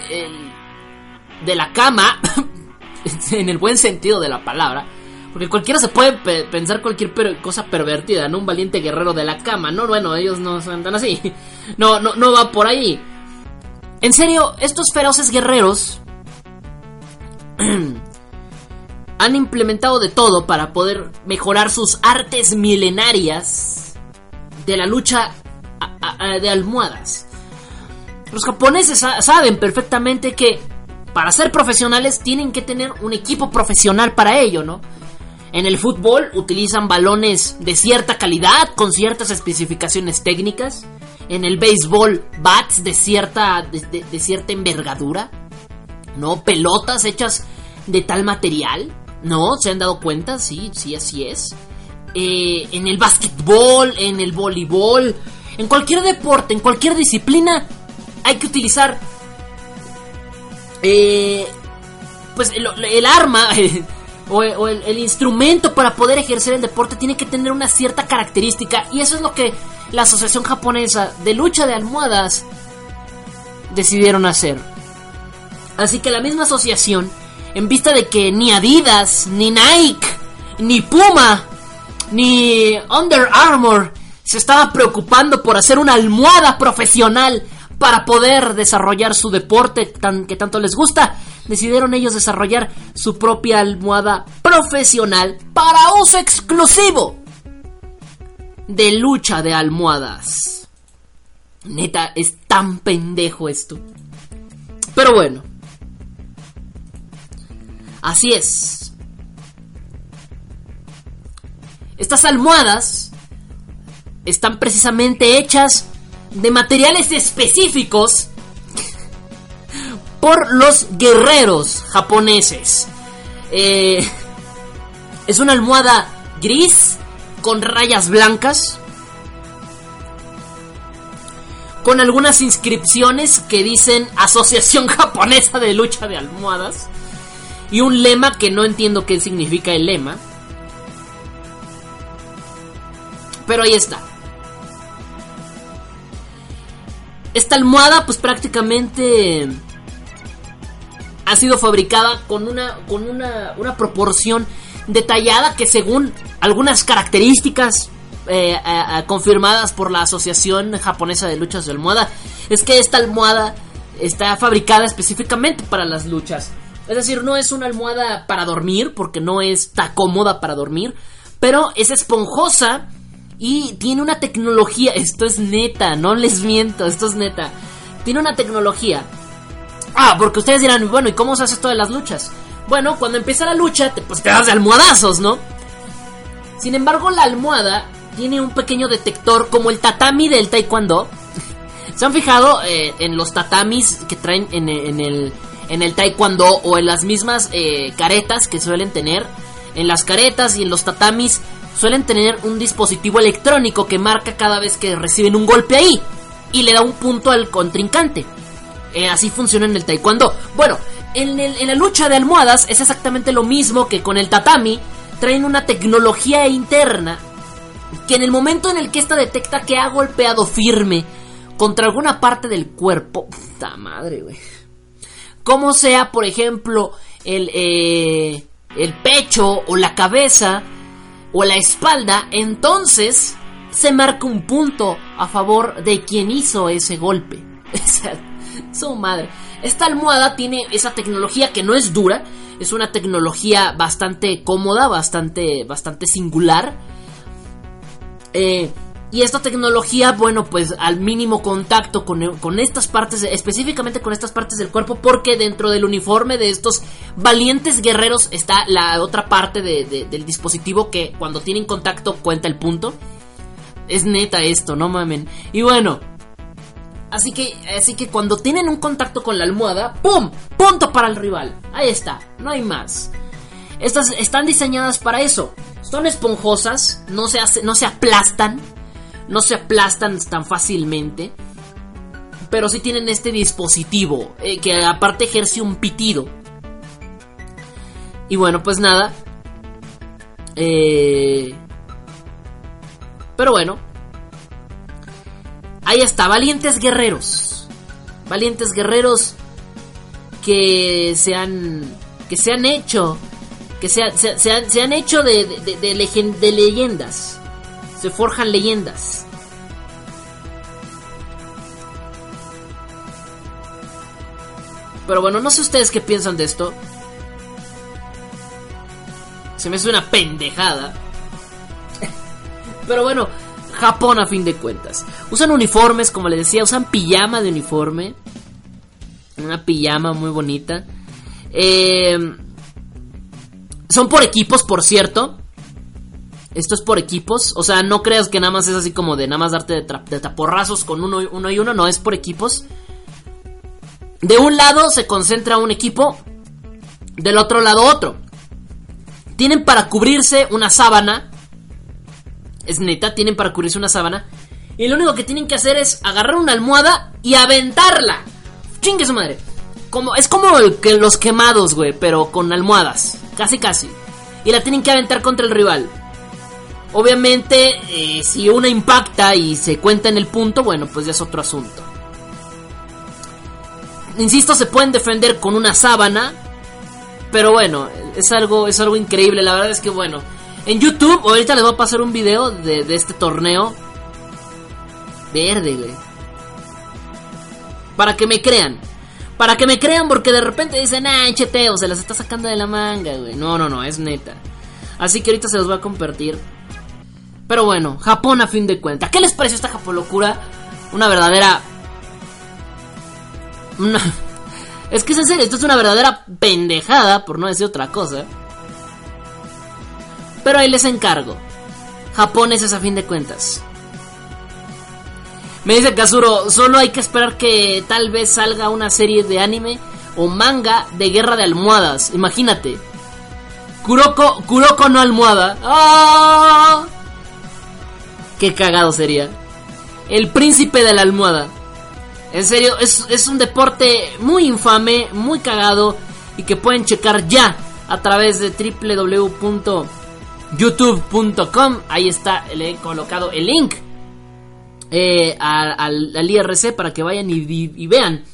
Speaker 2: de la cama. en el buen sentido de la palabra. Porque cualquiera se puede pensar cualquier cosa pervertida, ¿no? Un valiente guerrero de la cama, ¿no? Bueno, ellos no son tan así. No, no, no va por ahí. En serio, estos feroces guerreros han implementado de todo para poder mejorar sus artes milenarias de la lucha de almohadas. Los japoneses saben perfectamente que para ser profesionales tienen que tener un equipo profesional para ello, ¿no? En el fútbol utilizan balones de cierta calidad, con ciertas especificaciones técnicas. En el béisbol, bats de cierta, de, cierta envergadura. ¿No? Pelotas hechas de tal material. ¿No? ¿Se han dado cuenta? Sí, sí, así es. Eh, en el básquetbol, en el voleibol, en cualquier deporte, en cualquier disciplina, hay que utilizar eh, pues el, arma o, el, instrumento para poder ejercer el deporte tiene que tener una cierta característica y eso es lo que la Asociación Japonesa de Lucha de Almohadas decidieron hacer. Así que la misma asociación, en vista de que ni Adidas, ni Nike, ni Puma, ni Under Armour se estaba preocupando por hacer una almohada profesional para poder desarrollar su deporte tan, que tanto les gusta, decidieron ellos desarrollar su propia almohada profesional para uso exclusivo de lucha de almohadas. Neta, es tan pendejo esto. Pero bueno. Así es. Estas almohadas están precisamente hechas de materiales específicos por los guerreros japoneses. Eh, es una almohada gris con rayas blancas. Con algunas inscripciones que dicen Asociación Japonesa de Lucha de Almohadas. Y un lema que no entiendo qué significa el lema. Pero ahí está. Esta almohada pues prácticamente ha sido fabricada con una, con una, una proporción detallada que según algunas características eh, confirmadas por la Asociación Japonesa de Luchas de Almohada, es que esta almohada está fabricada específicamente para las luchas. Es decir, no es una almohada para dormir, porque no está cómoda para dormir, pero es esponjosa y tiene una tecnología, esto es neta, no les miento, esto es neta. Tiene una tecnología. Ah, porque ustedes dirán, bueno, ¿y cómo se hace esto de las luchas? Bueno, cuando empieza la lucha, te, pues te das de almohadazos, ¿no? Sin embargo, la almohada tiene un pequeño detector como el tatami del taekwondo. ¿Se han fijado eh, en los tatamis que traen en, el, en el taekwondo o en las mismas eh, caretas que suelen tener? En las caretas y en los tatamis suelen tener un dispositivo electrónico que marca cada vez que reciben un golpe ahí y le da un punto al contrincante. Eh, así funciona en el taekwondo. Bueno, en, en la lucha de almohadas es exactamente lo mismo que con el tatami. Traen una tecnología interna que en el momento en el que esta detecta que ha golpeado firme contra alguna parte del cuerpo, puta madre, güey. Como sea, por ejemplo, el, eh, el pecho o la cabeza, o la espalda, entonces se marca un punto a favor de quien hizo ese golpe. Su madre. Esta almohada tiene esa tecnología que no es dura, es una tecnología bastante cómoda, bastante, bastante singular. Eh, Y esta tecnología, bueno, pues al mínimo contacto con, con, estas partes, específicamente con estas partes del cuerpo, porque dentro del uniforme de estos valientes guerreros está la otra parte del dispositivo que cuando tienen contacto cuenta el punto. Es neta esto, no mamen. Y bueno, así que, así que cuando tienen un contacto con la almohada, ¡pum! Punto para el rival. Ahí está, no hay más. Estas están diseñadas para eso. Son esponjosas, no se, no se aplastan no se aplastan tan fácilmente. Pero sí tienen este dispositivo eh, que aparte ejerce un pitido. Y bueno, pues nada. Eh, pero bueno. Ahí está, valientes guerreros. Valientes guerreros que se han, que se han hecho, que se, se, han, hecho de, de, de leyendas se forjan leyendas. Pero bueno, no sé ustedes qué piensan de esto. Se me hace una pendejada. Pero bueno, Japón a fin de cuentas. Usan uniformes, como les decía, usan pijama de uniforme. Una pijama muy bonita. Eh, son por equipos, por cierto. Esto es por equipos. O sea, no creas que nada más es así como de nada más darte de, taporrazos con uno, uno y uno. No, es por equipos. De un lado se concentra un equipo. Del otro lado otro. Tienen para cubrirse una sábana. Es neta, tienen para cubrirse una sábana. Y lo único que tienen que hacer es agarrar una almohada y aventarla. Chingue su madre. Como, es como que los quemados, güey, pero con almohadas. Casi, casi. Y la tienen que aventar contra el rival. Obviamente, eh, si una impacta y se cuenta en el punto, bueno, pues ya es otro asunto. Insisto, se pueden defender con una sábana. Pero bueno, es algo, es algo increíble. La verdad es que bueno. En YouTube, ahorita les voy a pasar un video de, este torneo. Verde, güey. Para que me crean. Para que me crean porque de repente dicen, ah, cheteo, se las está sacando de la manga, güey. No, no, no, es neta. Así que ahorita se los voy a compartir. Pero bueno, Japón a fin de cuentas. ¿Qué les pareció esta Japolocura? Una verdadera. Es que es en serio, esto es una verdadera pendejada, por no decir otra cosa. Pero ahí les encargo. Japoneses a fin de cuentas. Me dice Kazuro, solo hay que esperar que tal vez salga una serie de anime o manga de guerra de almohadas. Imagínate. Kuroko, Kuroko no almohada. ¡Ah! Qué cagado sería. El príncipe de la almohada. En serio, es, un deporte muy infame, muy cagado y que pueden checar ya a través de www.youtube.com. Ahí está, le he colocado el link eh, al, IRC para que vayan y, vean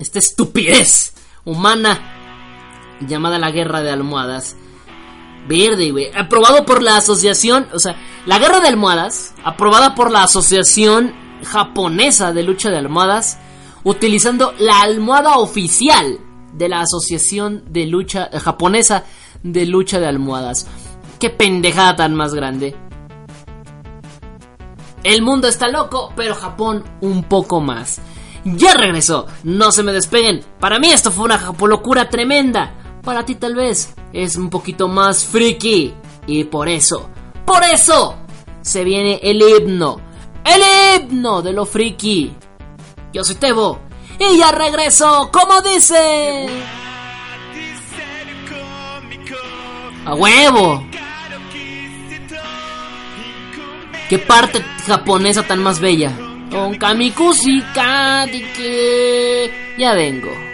Speaker 2: esta estupidez humana llamada la guerra de almohadas. Verde, güey. Aprobado por la asociación, o sea, la guerra de almohadas, aprobada por la asociación japonesa de lucha de almohadas, utilizando la almohada oficial de la asociación de lucha eh, japonesa de lucha de almohadas. Qué pendejada tan más grande. El mundo está loco, pero Japón un poco más. Ya regresó, no se me despeguen. Para mí esto fue una japolocura tremenda. Para ti tal vez es un poquito más friki. Y por eso, por eso, se viene el himno. El himno de lo friki. Yo soy Tebo. Y ya regreso, como dice. A huevo. ¿Qué parte japonesa tan más bella? Con Kamikushi que Ya vengo.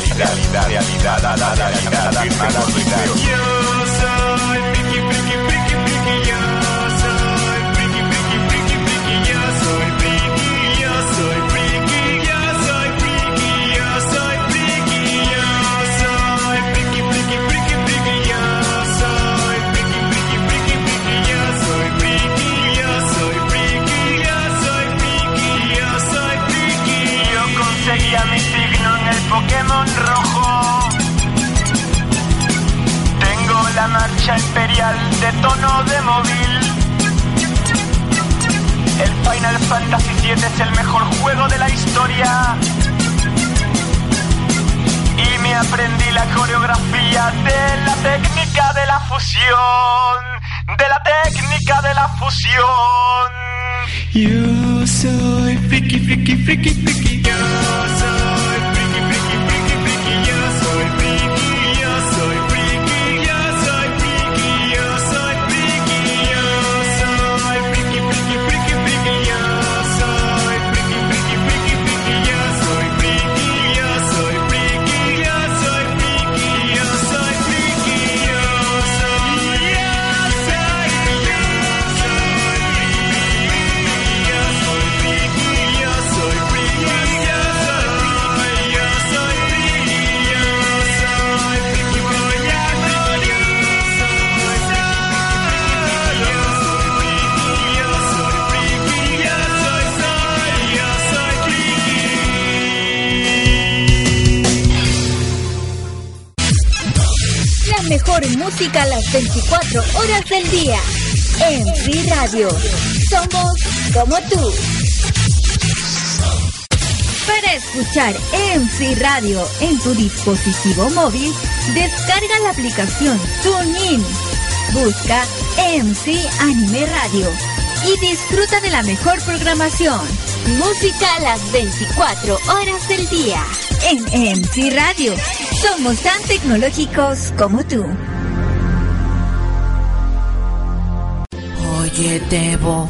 Speaker 6: realidad, realidad, realidad, realidad.
Speaker 7: Yo soy
Speaker 3: escuchar Free Radio en tu dispositivo móvil, descarga la aplicación TuneIn. Busca MC Anime Radio y disfruta de la mejor programación. Música a las 24 horas del día. En MC Radio. Somos tan tecnológicos como tú.
Speaker 4: Oye, Debo,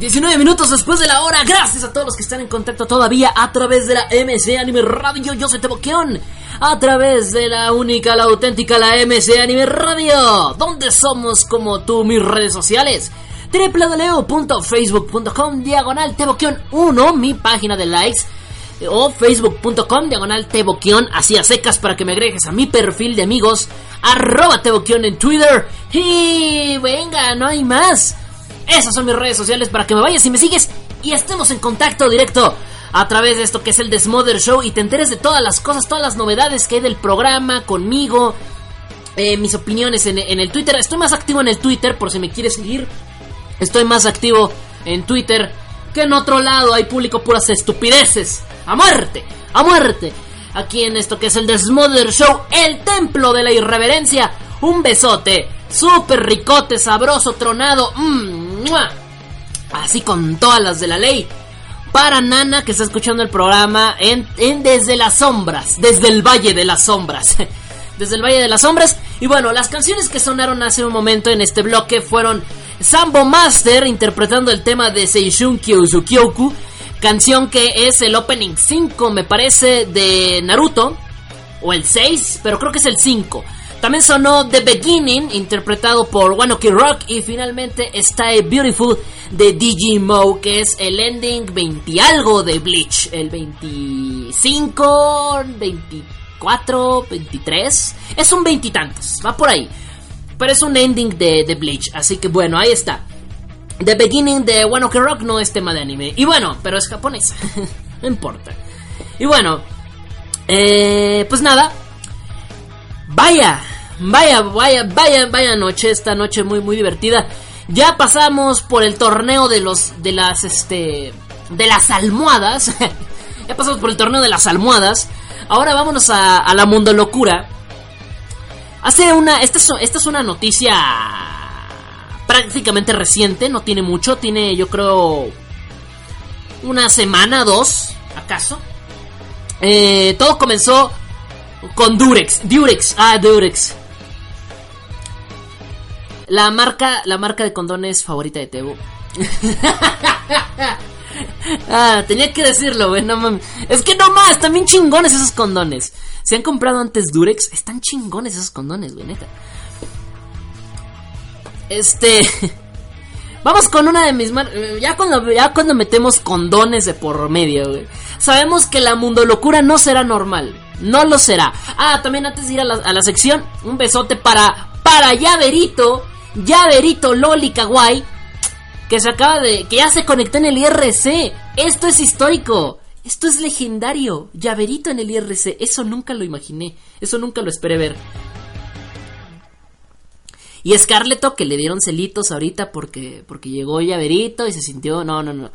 Speaker 2: ...19 minutos después de la hora... ...gracias a todos los que están en contacto todavía... ...a través de la MC Anime Radio... ...yo soy Teboqueón... ...a través de la única, la auténtica... ...la MC Anime Radio... ...donde somos como tú, mis redes sociales... www.facebook.com diagonal teboquión 1 mi página de likes o facebook.com diagonal teboquión así a secas para que me agregues a mi perfil de amigos arroba teboquión en Twitter. Y venga, no hay más esas son mis redes sociales para que me vayas y me sigues y estemos en contacto directo a través de esto que es el Desmother Show y te enteres de todas las cosas, todas las novedades que hay del programa conmigo, eh, mis opiniones en, en el Twitter. Estoy más activo en el Twitter por si me quieres seguir. Estoy más activo en Twitter que en otro lado. Hay público puras estupideces. A muerte, a muerte. Aquí en esto que es el Desmother Show, el templo de la irreverencia. Un besote, súper ricote, sabroso, tronado. Mmm, Así con todas las de la ley. Para Nana que está escuchando el programa en, Desde las Sombras, desde el Valle de las Sombras. desde el Valle de las Sombras. Y bueno, las canciones que sonaron hace un momento en este bloque fueron Sambo Master interpretando el tema de Seishun Kyouzu canción que es el opening 5, me parece, de Naruto, o el 6, pero creo que es el 5. También sonó The Beginning, interpretado por One Rock, y finalmente Stay Beautiful de Digimo, que es el ending 20 algo de Bleach, el 25, 24, 23, es un veintitantos, va por ahí. Pero es un ending de, de Bleach, así que bueno, ahí está. The Beginning de One Rock no es tema de anime. Y bueno, pero es japonés. no importa. Y bueno, eh, pues nada. Vaya, vaya, vaya, vaya, vaya noche. Esta noche muy, muy divertida. Ya pasamos por el torneo de los, de las, este, de las almohadas. ya pasamos por el torneo de las almohadas. Ahora vámonos a, la mundo locura. Hace una. Esta es, esta es una noticia prácticamente reciente, no tiene mucho, tiene yo creo una semana, dos, acaso. Eh, todo comenzó con Durex, Durex, ah, Durex. La marca, la marca de condones favorita de Tebo. ah, tenía que decirlo, güey, no mames. Es que no más, bien chingones esos condones. ¿Se han comprado antes Durex? Están chingones esos condones, güey, neta. Este. Vamos con una de mis ya cuando ya cuando metemos condones de por medio, güey. Sabemos que la mundo locura no será normal. No lo será. Ah, también antes de ir a la, a la sección, un besote para para Llaverito, Llaverito Loli Kawaii que se acaba de que ya se conectó en el IRC. Esto es histórico. Esto es legendario. Llaverito en el IRC. Eso nunca lo imaginé. Eso nunca lo esperé ver. Y Scarleto que le dieron celitos ahorita porque, porque llegó Llaverito y se sintió. No, no, no.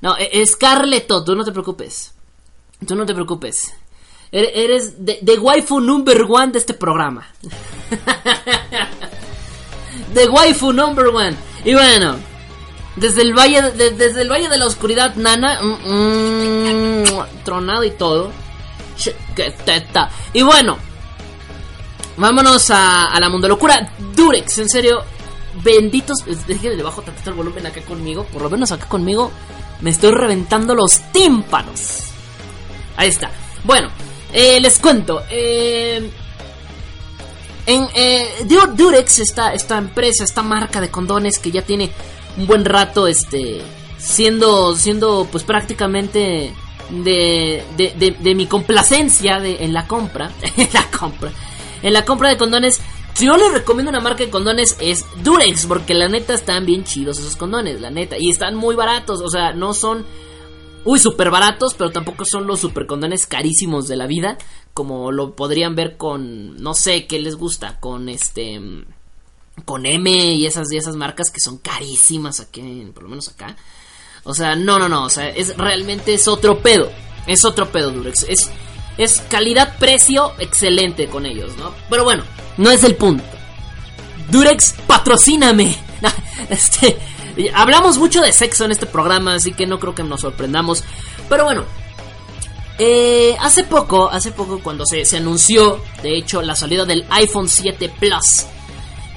Speaker 2: No, e, Scarleto, tú no te preocupes. Tú no te preocupes. Eres de, waifu number one de este programa. De waifu number one. Y bueno, desde el valle, de, desde el valle de la oscuridad, Nana, mm, mm, tronado y todo. Y bueno, vámonos a, a la mundo locura. Durex, en serio, benditos. Déjenme le bajo tantito el volumen acá conmigo. Por lo menos acá conmigo me estoy reventando los tímpanos. Ahí está. Bueno, eh, les cuento. Eh, en eh, Durex, esta, esta empresa, esta marca de condones que ya tiene un buen rato este siendo siendo pues prácticamente de, de, de, mi complacencia de, en la compra en la compra en la compra de condones si yo les recomiendo una marca de condones es Durex porque la neta están bien chidos esos condones la neta y están muy baratos o sea no son uy super baratos pero tampoco son los super condones carísimos de la vida como lo podrían ver con no sé qué les gusta con este con M y esas, esas marcas que son carísimas aquí, por lo menos acá. O sea, no, no, no, o sea, es realmente es otro pedo. Es otro pedo Durex. Es, es calidad-precio excelente con ellos, ¿no? Pero bueno, no es el punto. Durex, patrocíname. este, hablamos mucho de sexo en este programa, así que no creo que nos sorprendamos. Pero bueno, eh, hace poco, hace poco cuando se, se anunció, de hecho, la salida del iPhone 7 Plus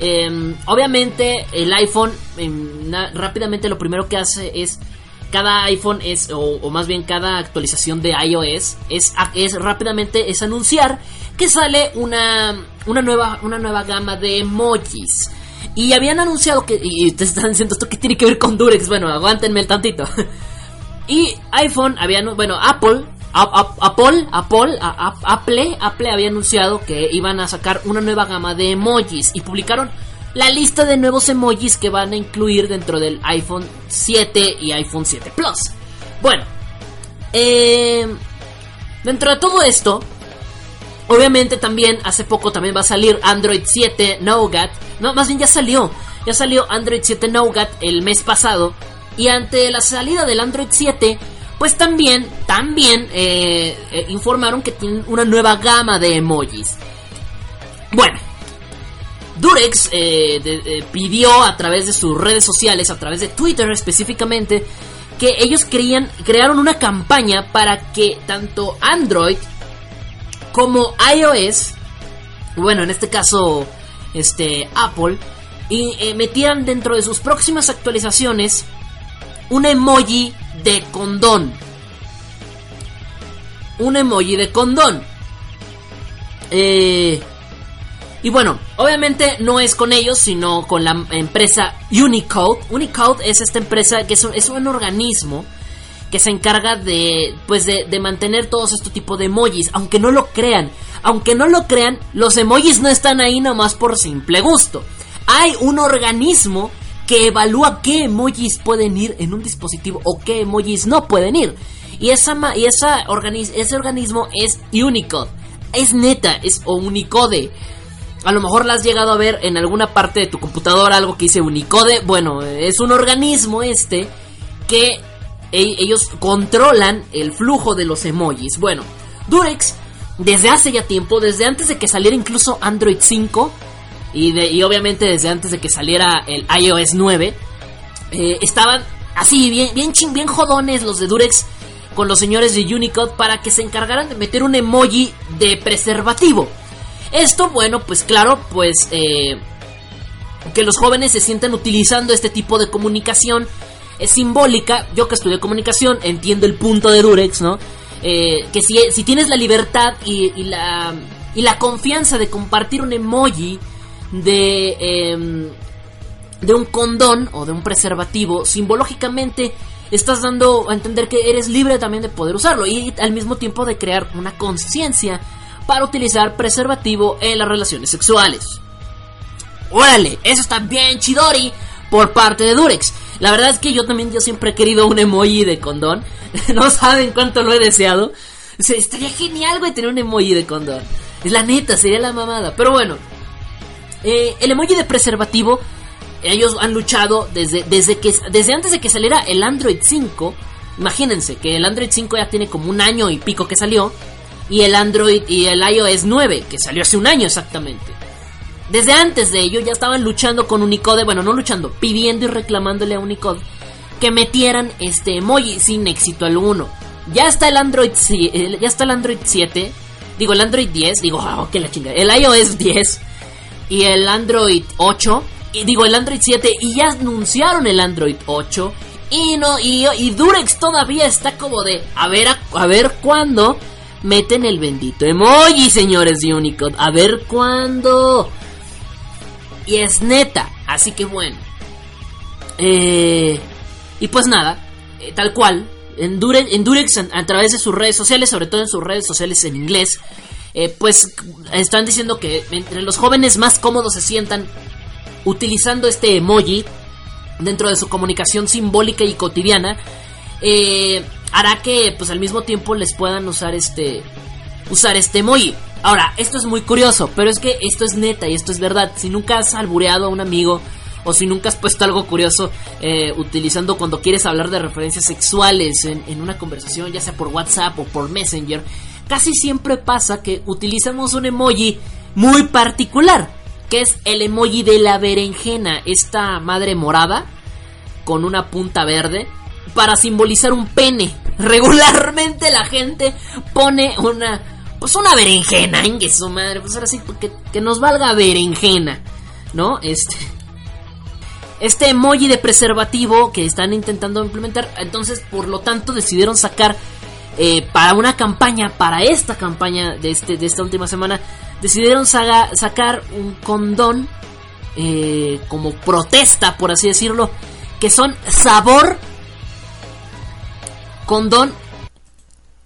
Speaker 2: Em, obviamente el iPhone em, rápidamente lo primero que hace es cada iPhone es o, más bien cada actualización de iOS es, es rápidamente es anunciar que sale una una nueva una nueva gama de emojis y habían anunciado que y te están diciendo esto que tiene que ver con Durex bueno aguántenme el tantito y iPhone habían bueno Apple Apple, Apple, Apple, Apple había anunciado que iban a sacar una nueva gama de emojis y publicaron la lista de nuevos emojis que van a incluir dentro del iPhone 7 y iPhone 7 Plus. Bueno, eh, dentro de todo esto, obviamente también hace poco también va a salir Android 7 Nougat, no, más bien ya salió. ya salió Android 7 Nougat el mes pasado y ante la salida del Android 7 pues también, también eh, eh, informaron que tienen una nueva gama de emojis. Bueno, Durex eh, pidió a través de sus redes sociales, a través de Twitter específicamente, que ellos querían, crearon una campaña para que tanto Android como iOS, bueno, en este caso, este Apple, y metieran dentro de sus próximas actualizaciones un emoji de condón. Un emoji de condón. Eh, y bueno, obviamente no es con ellos, sino con la empresa Unicode. Unicode es esta empresa que es un organismo que se encarga de, pues de, de mantener todos este tipo de emojis, aunque no lo crean. Aunque no lo crean, los emojis no están ahí nomás por simple gusto. Hay un organismo que evalúa qué emojis pueden ir en un dispositivo o qué emojis no pueden ir. Y, esa, y esa ese organismo es Unicode. Es neta, es Unicode. A lo mejor la has llegado a ver en alguna parte de tu computadora algo que dice Unicode. Bueno, es un organismo este que e, ellos controlan el flujo de los emojis. Bueno, Durex desde hace ya tiempo, desde antes de que saliera incluso Android 5, y, obviamente desde antes de que saliera el iOS 9, eh, estaban así, bien, bien, bien jodones los de Durex con los señores de Unicode para que se encargaran de meter un emoji de preservativo. Esto, bueno, pues claro, pues eh, que los jóvenes se sientan utilizando este tipo de comunicación es simbólica. Yo que estudié comunicación entiendo el punto de Durex, ¿no? Eh, que si, si, tienes la libertad y, la, y la confianza de compartir un emoji de, em, de un condón o de un preservativo, simbológicamente estás dando a entender que eres libre también de poder usarlo y al mismo tiempo de crear una conciencia para utilizar preservativo en las relaciones sexuales. Órale, eso está bien chidori por parte de Durex. La verdad es que yo también yo siempre he querido un emoji de condón. no saben cuánto lo he deseado. estaría genial, güey, tener un emoji de condón. Es la neta, sería la mamada. Pero bueno, eh, el emoji de preservativo, ellos han luchado desde, desde, que, desde antes de que saliera el Android 5. Imagínense que el Android 5 ya tiene como un año y pico que salió. Y el Android y el iOS 9, que salió hace un año exactamente. Desde antes de ello ya estaban luchando con Unicode, bueno, no luchando, pidiendo y reclamándole a Unicode que metieran este emoji sin éxito alguno. Ya está el Android ya está el Android 7, digo el Android 10, digo, oh, que la chingada, el iOS 10 y el Android 8. Y digo, el Android 7. Y ya anunciaron el Android 8. Y no, y, Durex todavía está como de. A ver, a, ver cuándo meten el bendito emoji, señores de Unicode. A ver cuándo. Y es neta. Así que bueno. Eh, y pues nada. Eh, tal cual. En Durex, en Durex a través de sus redes sociales, sobre todo en sus redes sociales en inglés, eh, pues están diciendo que entre los jóvenes más cómodos se sientan utilizando este emoji dentro de su comunicación simbólica y cotidiana, hará que pues al mismo tiempo les puedan usar este usar este emoji. Ahora, esto es muy curioso, pero es que esto es neta y esto es verdad. Si nunca has albureado a un amigo o si nunca has puesto algo curioso eh, utilizando cuando quieres hablar de referencias sexuales en, en, una conversación, ya sea por WhatsApp o por Messenger, casi siempre pasa que utilizamos un emoji muy particular, que es el emoji de la berenjena, esta madre morada con una punta verde para simbolizar un pene. Regularmente la gente pone una pues una berenjena, en que su madre, pues ahora sí que, que nos valga berenjena, ¿no? Este este emoji de preservativo que están intentando implementar, entonces por lo tanto decidieron sacar eh, para una campaña, para esta campaña de, este, de esta última semana, decidieron sacar un condón eh, como protesta, por así decirlo, que son sabor, condón,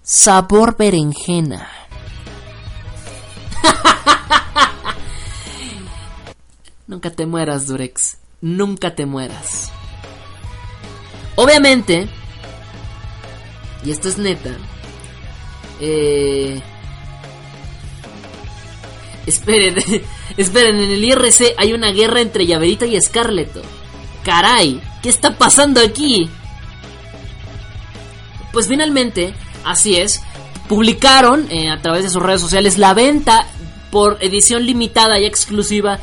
Speaker 2: sabor berenjena. Nunca te mueras, Durex. Nunca te mueras. Obviamente, y esto es neta, eh, Esperen, esperen, en el IRC hay una guerra entre Llaverito y Scarlett. Caray, ¿qué está pasando aquí? Pues finalmente, así es, publicaron eh, a través de sus redes sociales la venta por edición limitada y exclusiva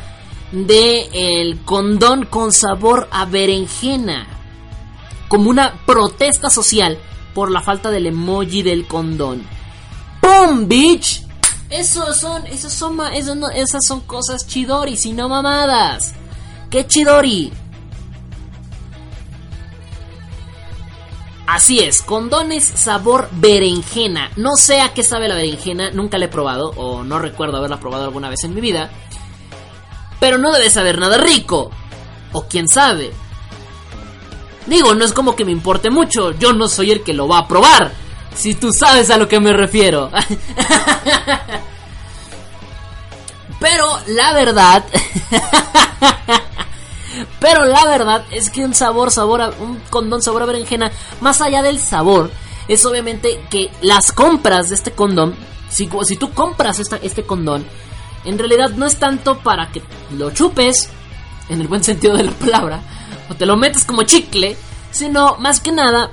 Speaker 2: de el condón con sabor a berenjena como una protesta social por la falta del emoji del condón. ¡Pum, bitch! Esos son, esos son, esas son cosas chidoris y no mamadas. ¿Qué chidori? Así es, condones sabor berenjena. No sé a qué sabe la berenjena, nunca la he probado o no recuerdo haberla probado alguna vez en mi vida. Pero no debe saber nada rico. O quién sabe. Digo, no es como que me importe mucho, yo no soy el que lo va a probar. Si tú sabes a lo que me refiero. Pero la verdad... Pero la verdad es que un sabor, sabor un condón sabor a berenjena, más allá del sabor, es obviamente que las compras de este condón, si, si tú compras este condón, en realidad no es tanto para que lo chupes, en el buen sentido de la palabra, o te lo metes como chicle, sino más que nada,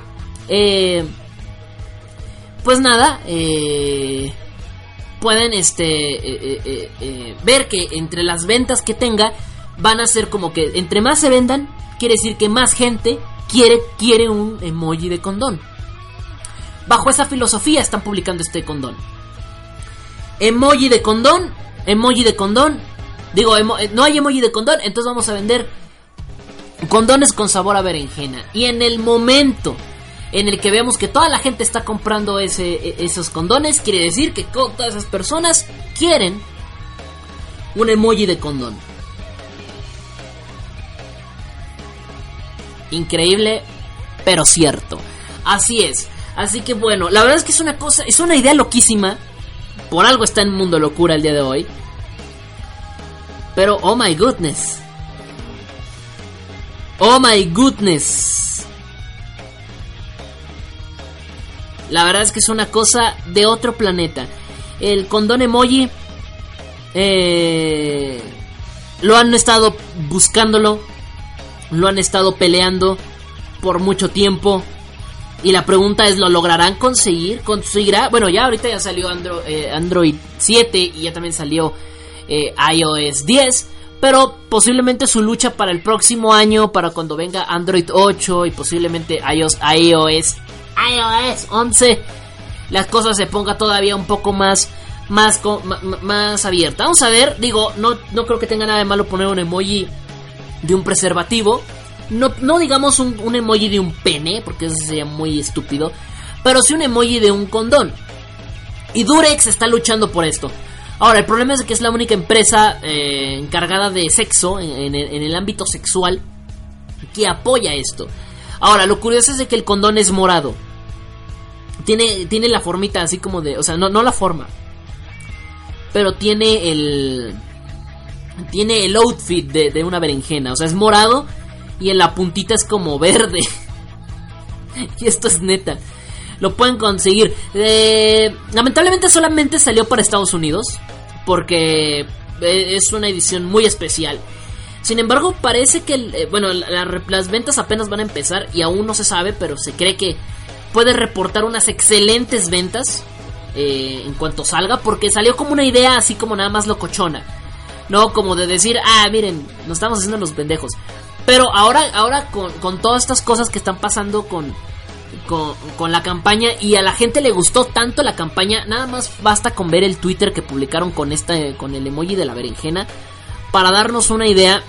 Speaker 2: eh, pues nada, eh, pueden este, eh, ver que entre las ventas que tenga, van a ser como que entre más se vendan, quiere decir que más gente quiere, quiere un emoji de condón. Bajo esa filosofía están publicando este condón. Emoji de condón, emoji de condón. Digo, eh, no hay emoji de condón, entonces vamos a vender condones con sabor a berenjena. Y en el momento en el que vemos que toda la gente está comprando ese, e, esos condones, quiere decir que todas esas personas quieren un emoji de condón. Increíble, pero cierto. Así es. Así que bueno, la verdad es que es una cosa, es una idea loquísima. Por algo está en Mundo Locura el día de hoy. Pero, oh my goodness. Oh my goodness. La verdad es que es una cosa de otro planeta. El condón emoji. Eh, lo han estado buscándolo lo han estado peleando por mucho tiempo. Y la pregunta es, ¿lo lograrán conseguir? ¿Conseguirá? Bueno, ya ahorita ya salió eh, Android, 7 y ya también salió eh, iOS 10. Pero posiblemente su lucha para el próximo año, para cuando venga Android 8 y posiblemente iOS, iOS, iOS 11, las cosas se ponga todavía un poco más, más, más abierta. Vamos a ver, digo, no, no creo que tenga nada de malo poner un emoji de un preservativo. No, no digamos un, emoji de un pene, porque eso sería muy estúpido. Pero sí un emoji de un condón. Y Durex está luchando por esto. Ahora, el problema es que es la única empresa eh, encargada de sexo, en, el ámbito sexual, que apoya esto. Ahora, lo curioso es de que el condón es morado. Tiene, tiene la formita así como de... O sea, no, no la forma. Pero tiene el tiene el outfit de, una berenjena. O sea, es morado y en la puntita es como verde. y esto es neta. Lo pueden conseguir. Eh, lamentablemente solamente salió para Estados Unidos. Porque eh, es una edición muy especial. Sin embargo, parece que, eh, bueno, las ventas apenas van a empezar y aún no se sabe, pero se cree que puede reportar unas excelentes ventas en cuanto salga, porque salió como una idea así como nada más locochona. No como de decir, ah, miren, nos estamos haciendo los pendejos. Pero ahora, ahora con, todas estas cosas que están pasando con, con, la campaña y a la gente le gustó tanto la campaña, nada más basta con ver el Twitter que publicaron con, esta, con el emoji de la berenjena para darnos una idea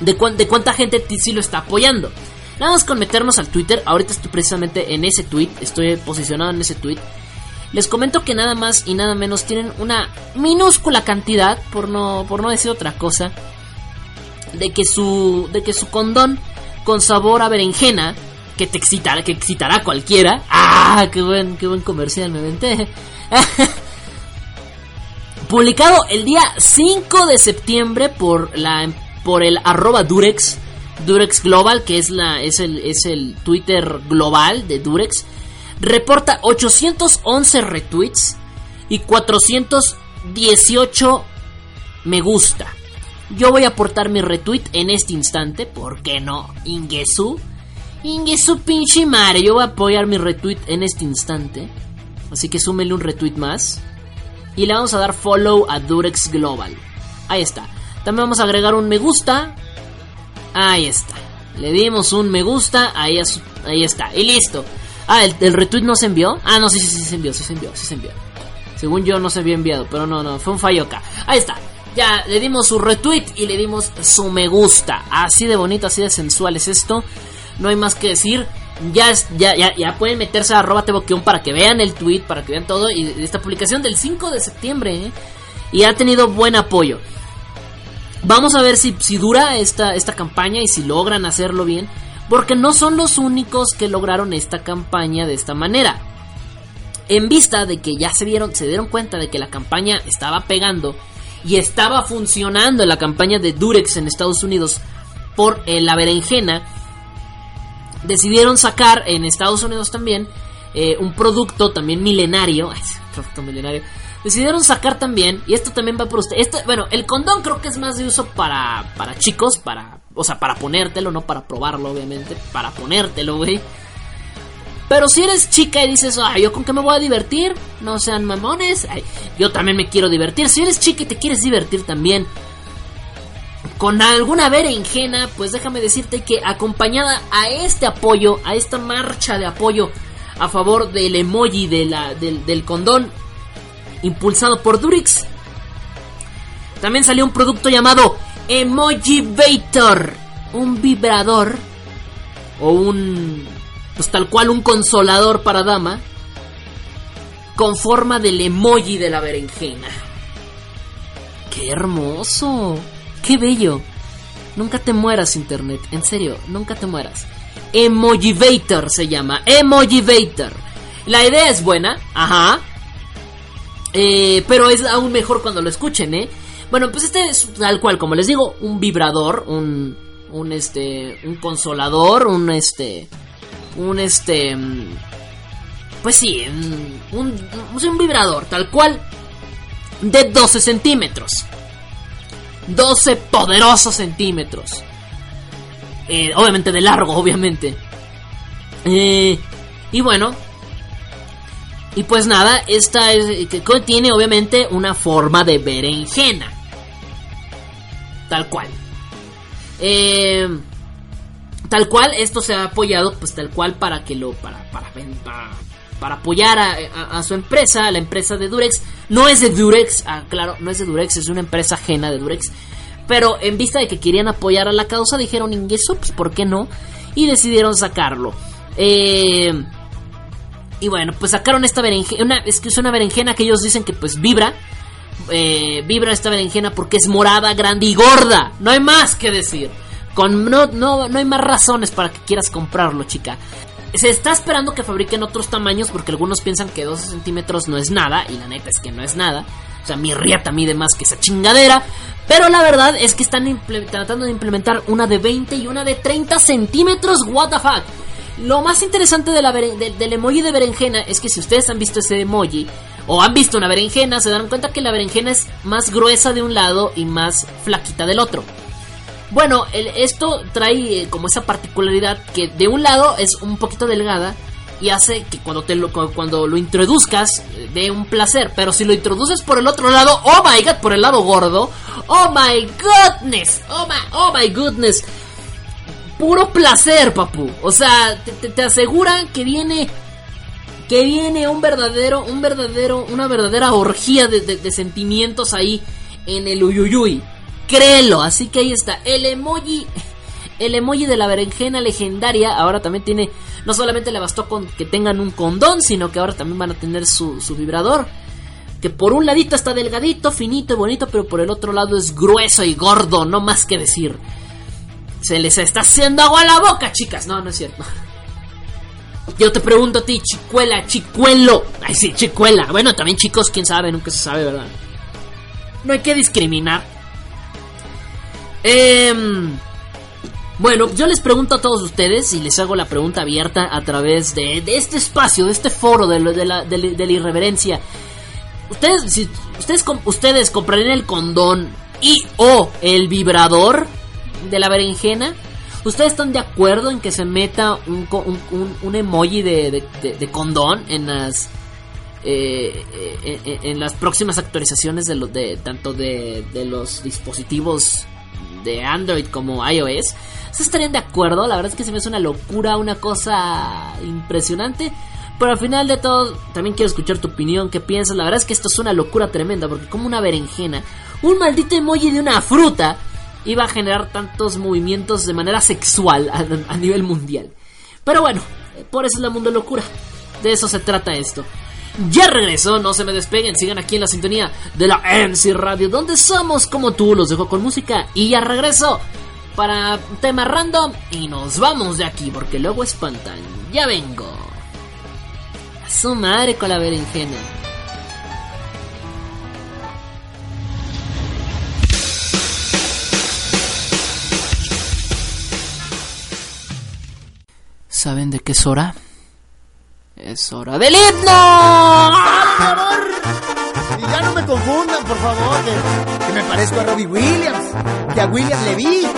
Speaker 2: de, de cuánta gente sí lo está apoyando. Nada más con meternos al Twitter, ahorita estoy precisamente en ese tweet, estoy posicionado en ese tweet. Les comento que nada más y nada menos tienen una minúscula cantidad, por no, por no decir otra cosa, de que su, de que su condón con sabor a berenjena, que te excitará, que excitará a cualquiera. ¡Ah! ¡Qué buen, qué buen comercial me venté! Publicado el día 5 de septiembre por, la, por el arroba Durex, Durex Global, que es, la, es, el, es el Twitter global de Durex reporta 811 retweets y 418 me gusta. Yo voy a aportar mi retweet en este instante, ¿por qué no? Ingesu. Ingesu pinche madre, yo voy a apoyar mi retweet en este instante. Así que súmele un retweet más. Y le vamos a dar follow a Durex Global. Ahí está. También vamos a agregar un me gusta. Ahí está. Le dimos un me gusta. Ahí, ahí está. Y listo. Ah, ¿el, retweet no se envió? Ah, no, sí, sí, sí se envió, sí se envió, sí se envió. Según yo no se había enviado, pero no, no, fue un fallo acá. Ahí está. Ya le dimos su retweet y le dimos su me gusta. Así de bonito, así de sensual es esto. No hay más que decir. Ya, ya, ya, ya pueden meterse a arroba para que vean el tweet, para que vean todo. Y esta publicación del 5 de septiembre. ¿eh? Y ha tenido buen apoyo. Vamos a ver si, si dura esta, esta campaña y si logran hacerlo bien. Porque no son los únicos que lograron esta campaña de esta manera. En vista de que ya se dieron, se dieron cuenta de que la campaña estaba pegando y estaba funcionando la campaña de Durex en Estados Unidos por eh, la berenjena, decidieron sacar en Estados Unidos también eh, un producto también milenario. producto milenario. Decidieron sacar también, y esto también va por usted. Esto, bueno, el condón creo que es más de uso para, para chicos, para, o sea, para ponértelo, no para probarlo, obviamente, para ponértelo, güey. Pero si eres chica y dices, ay, ¿yo con qué me voy a divertir? No sean mamones. yo también me quiero divertir. Si eres chica y te quieres divertir también con alguna berenjena, pues déjame decirte que acompañada a este apoyo, a esta marcha de apoyo a favor del emoji de la, del, del condón impulsado por Durix, también salió un producto llamado Emojivator, un vibrador o un pues tal cual un consolador para dama, con forma del emoji de la berenjena. ¡Qué hermoso! ¡Qué bello! Nunca te mueras, Internet, en serio, nunca te mueras. Emojivator se llama, Emojivator. La idea es buena, ajá. Eh, pero es aún mejor cuando lo escuchen, ¿eh? Bueno, pues este es tal cual, como les digo, un vibrador, un, un este, un consolador, un este, un este pues sí un, un, vibrador tal cual de 12 centímetros. 12 poderosos centímetros. Eh, obviamente de largo obviamente. Eh, y bueno y pues nada esta es, tiene obviamente una forma de berenjena tal cual eh, Tal cual, esto se ha apoyado, pues tal cual para que lo. para, para, para, apoyar a, su empresa, a la empresa de Durex. No es de Durex, ah, claro, no es de Durex, es una empresa ajena de Durex. Pero en vista de que querían apoyar a la causa, dijeron, ingreso, pues ¿por qué no? Y decidieron sacarlo. Eh, y bueno, pues sacaron esta berenjena. Es que es una berenjena que ellos dicen que pues vibra. Eh, vibra esta berenjena porque es morada, grande y gorda. No hay más que decir no, no, no hay más razones para que quieras comprarlo, chica. Se está esperando que fabriquen otros tamaños porque algunos piensan que 12 centímetros no es nada y la neta es que no es nada. O sea, mi riata mide más que esa chingadera. Pero la verdad es que están tratando de implementar una de 20 y una de 30 centímetros. What the fuck. Lo más interesante de la del emoji de berenjena es que si ustedes han visto ese emoji o han visto una berenjena, se dan cuenta que la berenjena es más gruesa de un lado y más flaquita del otro. Bueno, esto trae eh, como esa particularidad que de un lado es un poquito delgada y hace que cuando, te lo, cuando lo introduzcas eh, dé un placer. Pero si lo introduces por el otro lado, oh my god, por el lado gordo, oh my goodness, oh my, oh my goodness. Puro placer, papu. O sea, te, te aseguran que viene que viene un verdadero, un verdadero, una verdadera orgía de, de sentimientos ahí en el uyuyuy créelo. Así que ahí está. El emoji. El emoji de la berenjena legendaria ahora también tiene. No solamente le bastó con que tengan un condón, sino que ahora también van a tener su, su vibrador. Que por un ladito está delgadito, finito y bonito, pero por el otro lado es grueso y gordo, no más que decir. Se les está haciendo agua a la boca, chicas. No, no es cierto. Yo te pregunto a ti, chicuela, chicuelo. Ay, sí, chicuela. Bueno, también chicos, quién sabe, nunca se sabe, ¿verdad? No hay que discriminar. Eh, bueno, yo les pregunto a todos ustedes y les hago la pregunta abierta a través de, este espacio, de este foro de, la, de, irreverencia. Ustedes, si ustedes, ustedes comprarían el condón y o el vibrador de la berenjena. ¿Ustedes están de acuerdo en que se meta un, un, emoji de, de, condón en las eh, eh, en, las próximas actualizaciones de los de tanto de, de los dispositivos de Android como iOS? ¿Se estarían de acuerdo? La verdad es que se me hace una locura, una cosa impresionante. Pero al final de todo, también quiero escuchar tu opinión, qué piensas. La verdad es que esto es una locura tremenda, porque como una berenjena, un maldito emoji de una fruta iba a generar tantos movimientos de manera sexual a, nivel mundial. Pero bueno, por eso es la mundo locura. De eso se trata esto. Ya regreso, no se me despeguen, sigan aquí en la sintonía de la MC Radio, donde somos como tú, los dejo con música y ya regreso para tema random y nos vamos de aquí porque luego espantan. Ya vengo. A su madre con la berenjena. ¿Saben de qué es hora? Es hora del himno.
Speaker 8: Por favor! Y ya no me confundan, por favor, que, me parezco a Robbie Williams, que a William Levy.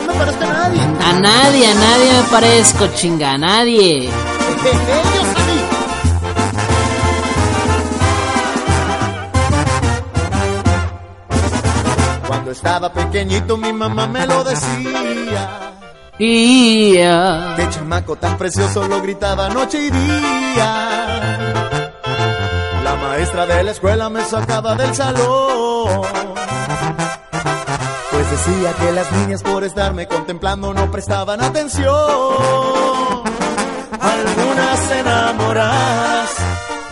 Speaker 8: No me parezco a nadie.
Speaker 2: A nadie, a nadie me parezco, chinga, a nadie.
Speaker 8: Cuando estaba pequeñito mi mamá me lo decía.
Speaker 2: Y
Speaker 8: De chamaco tan precioso lo gritaba noche y día. La maestra de la escuela me sacaba del salón. Pues decía que las niñas por estarme contemplando no prestaban atención. Algunas enamoradas,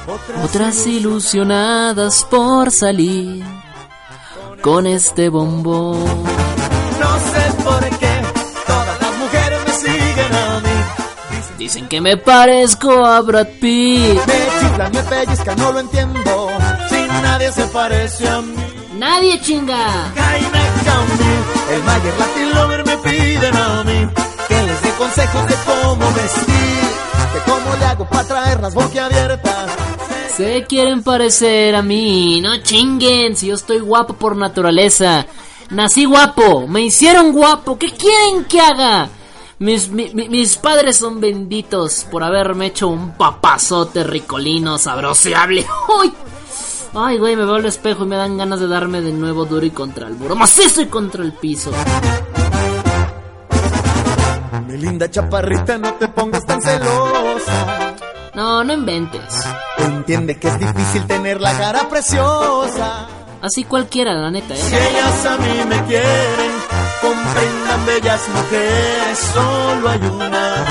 Speaker 2: otras, otras ilusionadas por salir con este bombón.
Speaker 8: No sé
Speaker 2: Dicen que me parezco a Brad Pitt.
Speaker 8: Me chiflan, me pellizcan, no lo entiendo. Si nadie se parece a mí.
Speaker 2: Nadie chinga.
Speaker 8: El Mayer Latin Lover me piden a mí. Que les dé consejos de cómo vestir. De cómo le hago para traer las boquiabiertas.
Speaker 2: Se quieren parecer a mí, no chinguen, si yo estoy guapo por naturaleza. Nací guapo, me hicieron guapo, ¿qué quieren que haga? Mis, mis padres son benditos por haberme hecho un papazote ricolino, sabroseable. ¡Ay! Ay, güey, me veo al espejo y me dan ganas de darme de nuevo duro y contra el muro. Macizo y contra el piso.
Speaker 8: Mi linda chaparrita, no te pongas tan celosa.
Speaker 2: No, no inventes.
Speaker 8: Entiende que es difícil tener la cara preciosa.
Speaker 2: Así cualquiera, la neta, ¿eh?
Speaker 8: Si ellas a mí me quieren, comprendan bellas mujeres, solo hay una.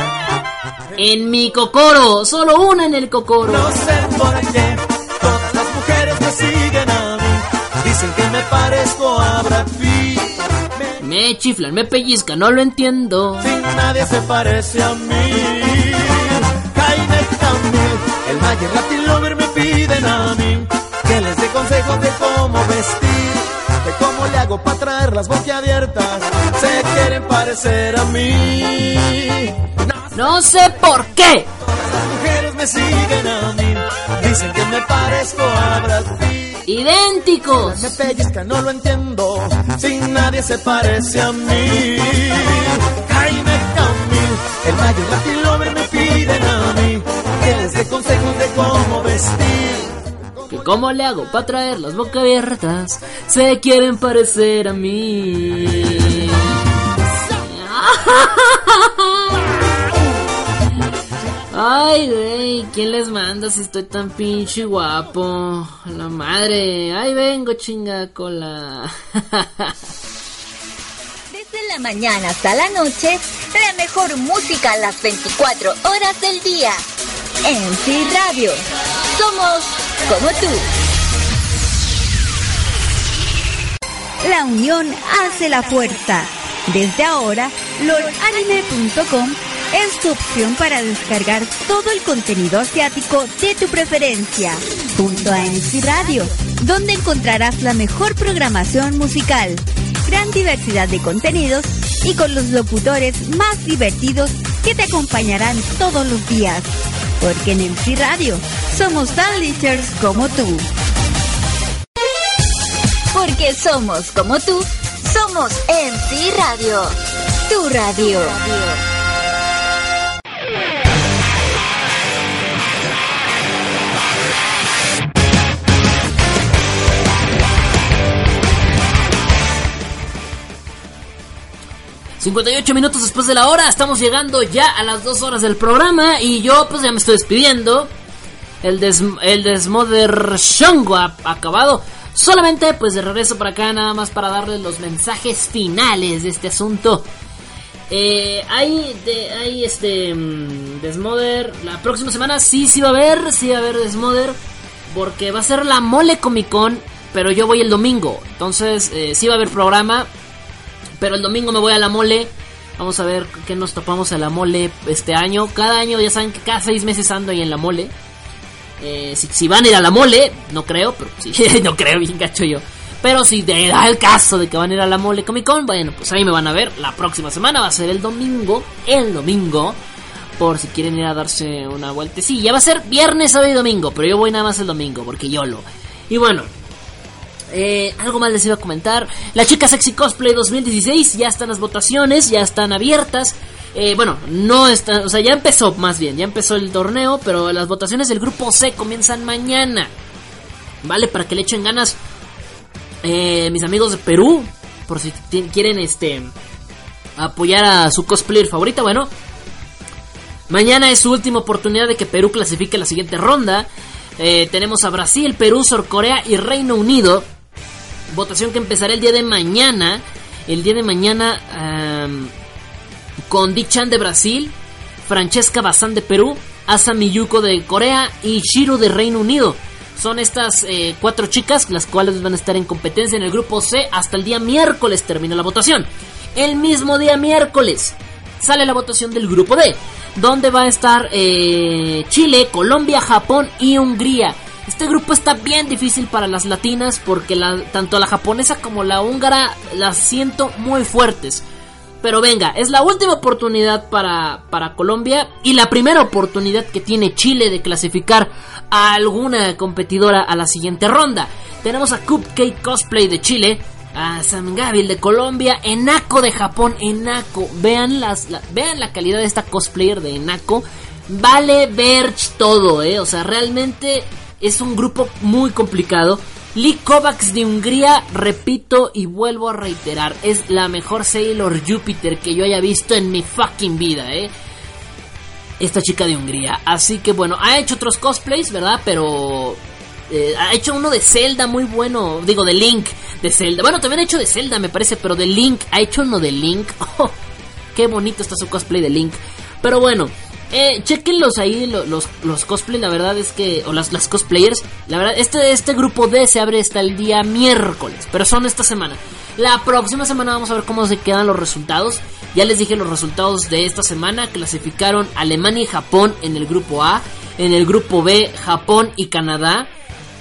Speaker 2: En mi cocoro, solo una en el cocoro.
Speaker 8: No sé por qué, todas las mujeres me siguen a mí. Dicen que me parezco a Brad Pitt.
Speaker 2: Me, chiflan, me pellizcan, no lo entiendo.
Speaker 8: Sin nadie se parece a mí. Jaime Camil, el Mayer Latin Lover me piden a mí que les dé consejos de cómo vestir, de cómo le hago para traer las boquiabiertas. Se quieren parecer a mí.
Speaker 2: No, sé por qué.
Speaker 8: Todas las mujeres me siguen a mí. Dicen que me parezco a Brad Pitt.
Speaker 2: Idénticos.
Speaker 8: Me pellizca, no lo entiendo. Sin nadie se parece a mí. Jaime Camil, el mayor Latin Lover me piden a mí. Que les dé consejos de cómo vestir
Speaker 2: ¿Cómo le hago para traer las boca abiertas? Se quieren parecer a mí. Ay, güey, ¿quién les manda si estoy tan pinche guapo? La madre, ay vengo chinga cola.
Speaker 3: Desde la mañana hasta la noche, la mejor música a las 24 horas del día. En Radio. Somos como tú. La unión hace la fuerza. Desde ahora, lolanime.com es tu opción para descargar todo el contenido asiático de tu preferencia, junto a MC Radio, donde encontrarás la mejor programación musical, gran diversidad de contenidos y con los locutores más divertidos que te acompañarán todos los días. Porque en MC Radio somos tan lichers como tú. Porque somos como tú, somos MC Radio. Tu radio.
Speaker 2: 58 minutos después de la hora, estamos llegando ya a las 2 horas del programa y yo pues ya me estoy despidiendo. El, des, el Desmother Shongo ha acabado. Solamente pues de regreso para acá nada más para darles los mensajes finales de este asunto. Eh, hay, de, hay este mm, Desmother. La próxima semana sí, sí va a haber, sí va a haber Desmother. Porque va a ser la Mole Comic Con, pero yo voy el domingo. Entonces eh, sí va a haber programa. Pero el domingo me voy a la mole. Vamos a ver qué nos topamos a la mole este año. Cada año, ya saben que cada seis meses ando ahí en la mole. Eh, si, van a ir a la mole, no creo, pero sí, no creo, bien gacho yo. Pero si de, da el caso de que van a ir a la mole Comic Con, bueno, pues ahí me van a ver. La próxima semana va a ser el domingo. El domingo. Por si quieren ir a darse una vueltecilla. Va a ser viernes, sábado y domingo. Pero yo voy nada más el domingo, porque yo lo. Y bueno, eh, algo más les iba a comentar. La chica sexy cosplay 2016 ya están las votaciones, ya están abiertas. Eh, bueno, no está, o sea, ya empezó más bien, ya empezó el torneo, pero las votaciones del grupo C comienzan mañana. Vale, para que le echen ganas eh, mis amigos de Perú, por si quieren este apoyar a su cosplayer favorita, bueno. Mañana es su última oportunidad de que Perú clasifique la siguiente ronda. tenemos a Brasil, Perú, Corea y Reino Unido votación que empezará el día de mañana. El día de mañana con Dick Chan de Brasil, Francesca Bazán de Perú, Asa Miyuko de Corea y Shiro de Reino Unido. Son estas eh, cuatro chicas las cuales van a estar en competencia en el grupo C hasta el día miércoles termina la votación. El mismo día miércoles sale la votación del grupo D, donde va a estar eh, Chile, Colombia, Japón y Hungría. Este grupo está bien difícil para las latinas porque tanto la japonesa como la húngara las siento muy fuertes. Pero venga, es la última oportunidad para, para Colombia y la primera oportunidad que tiene Chile de clasificar a alguna competidora a la siguiente ronda. Tenemos a Cupcake Cosplay de Chile, a Sam Gabil de Colombia, Enako de Japón, Enako. Vean, las, vean la calidad de esta cosplayer de Enako. Vale ver todo, eh. O sea, realmente es un grupo muy complicado. Lee Kovacs de Hungría, repito y vuelvo a reiterar, es la mejor Sailor Jupiter que yo haya visto en mi fucking vida, ¿eh? Esta chica de Hungría. Así que bueno, ha hecho otros cosplays, ¿verdad? Pero eh, ha hecho uno de Zelda muy bueno. Digo, de Link, de Zelda. Bueno, también ha hecho de Zelda, me parece, pero de Link. Ha hecho uno de Link. Oh, qué bonito está su cosplay de Link. Pero bueno, eh, chequenlos ahí, los, los, cosplay, la verdad es que, o las, las cosplayers, la verdad, este, este grupo D se abre hasta el día miércoles, pero son esta semana. La próxima semana vamos a ver cómo se quedan los resultados. Ya les dije los resultados de esta semana. Clasificaron Alemania y Japón en el grupo A. En el grupo B, Japón y Canadá.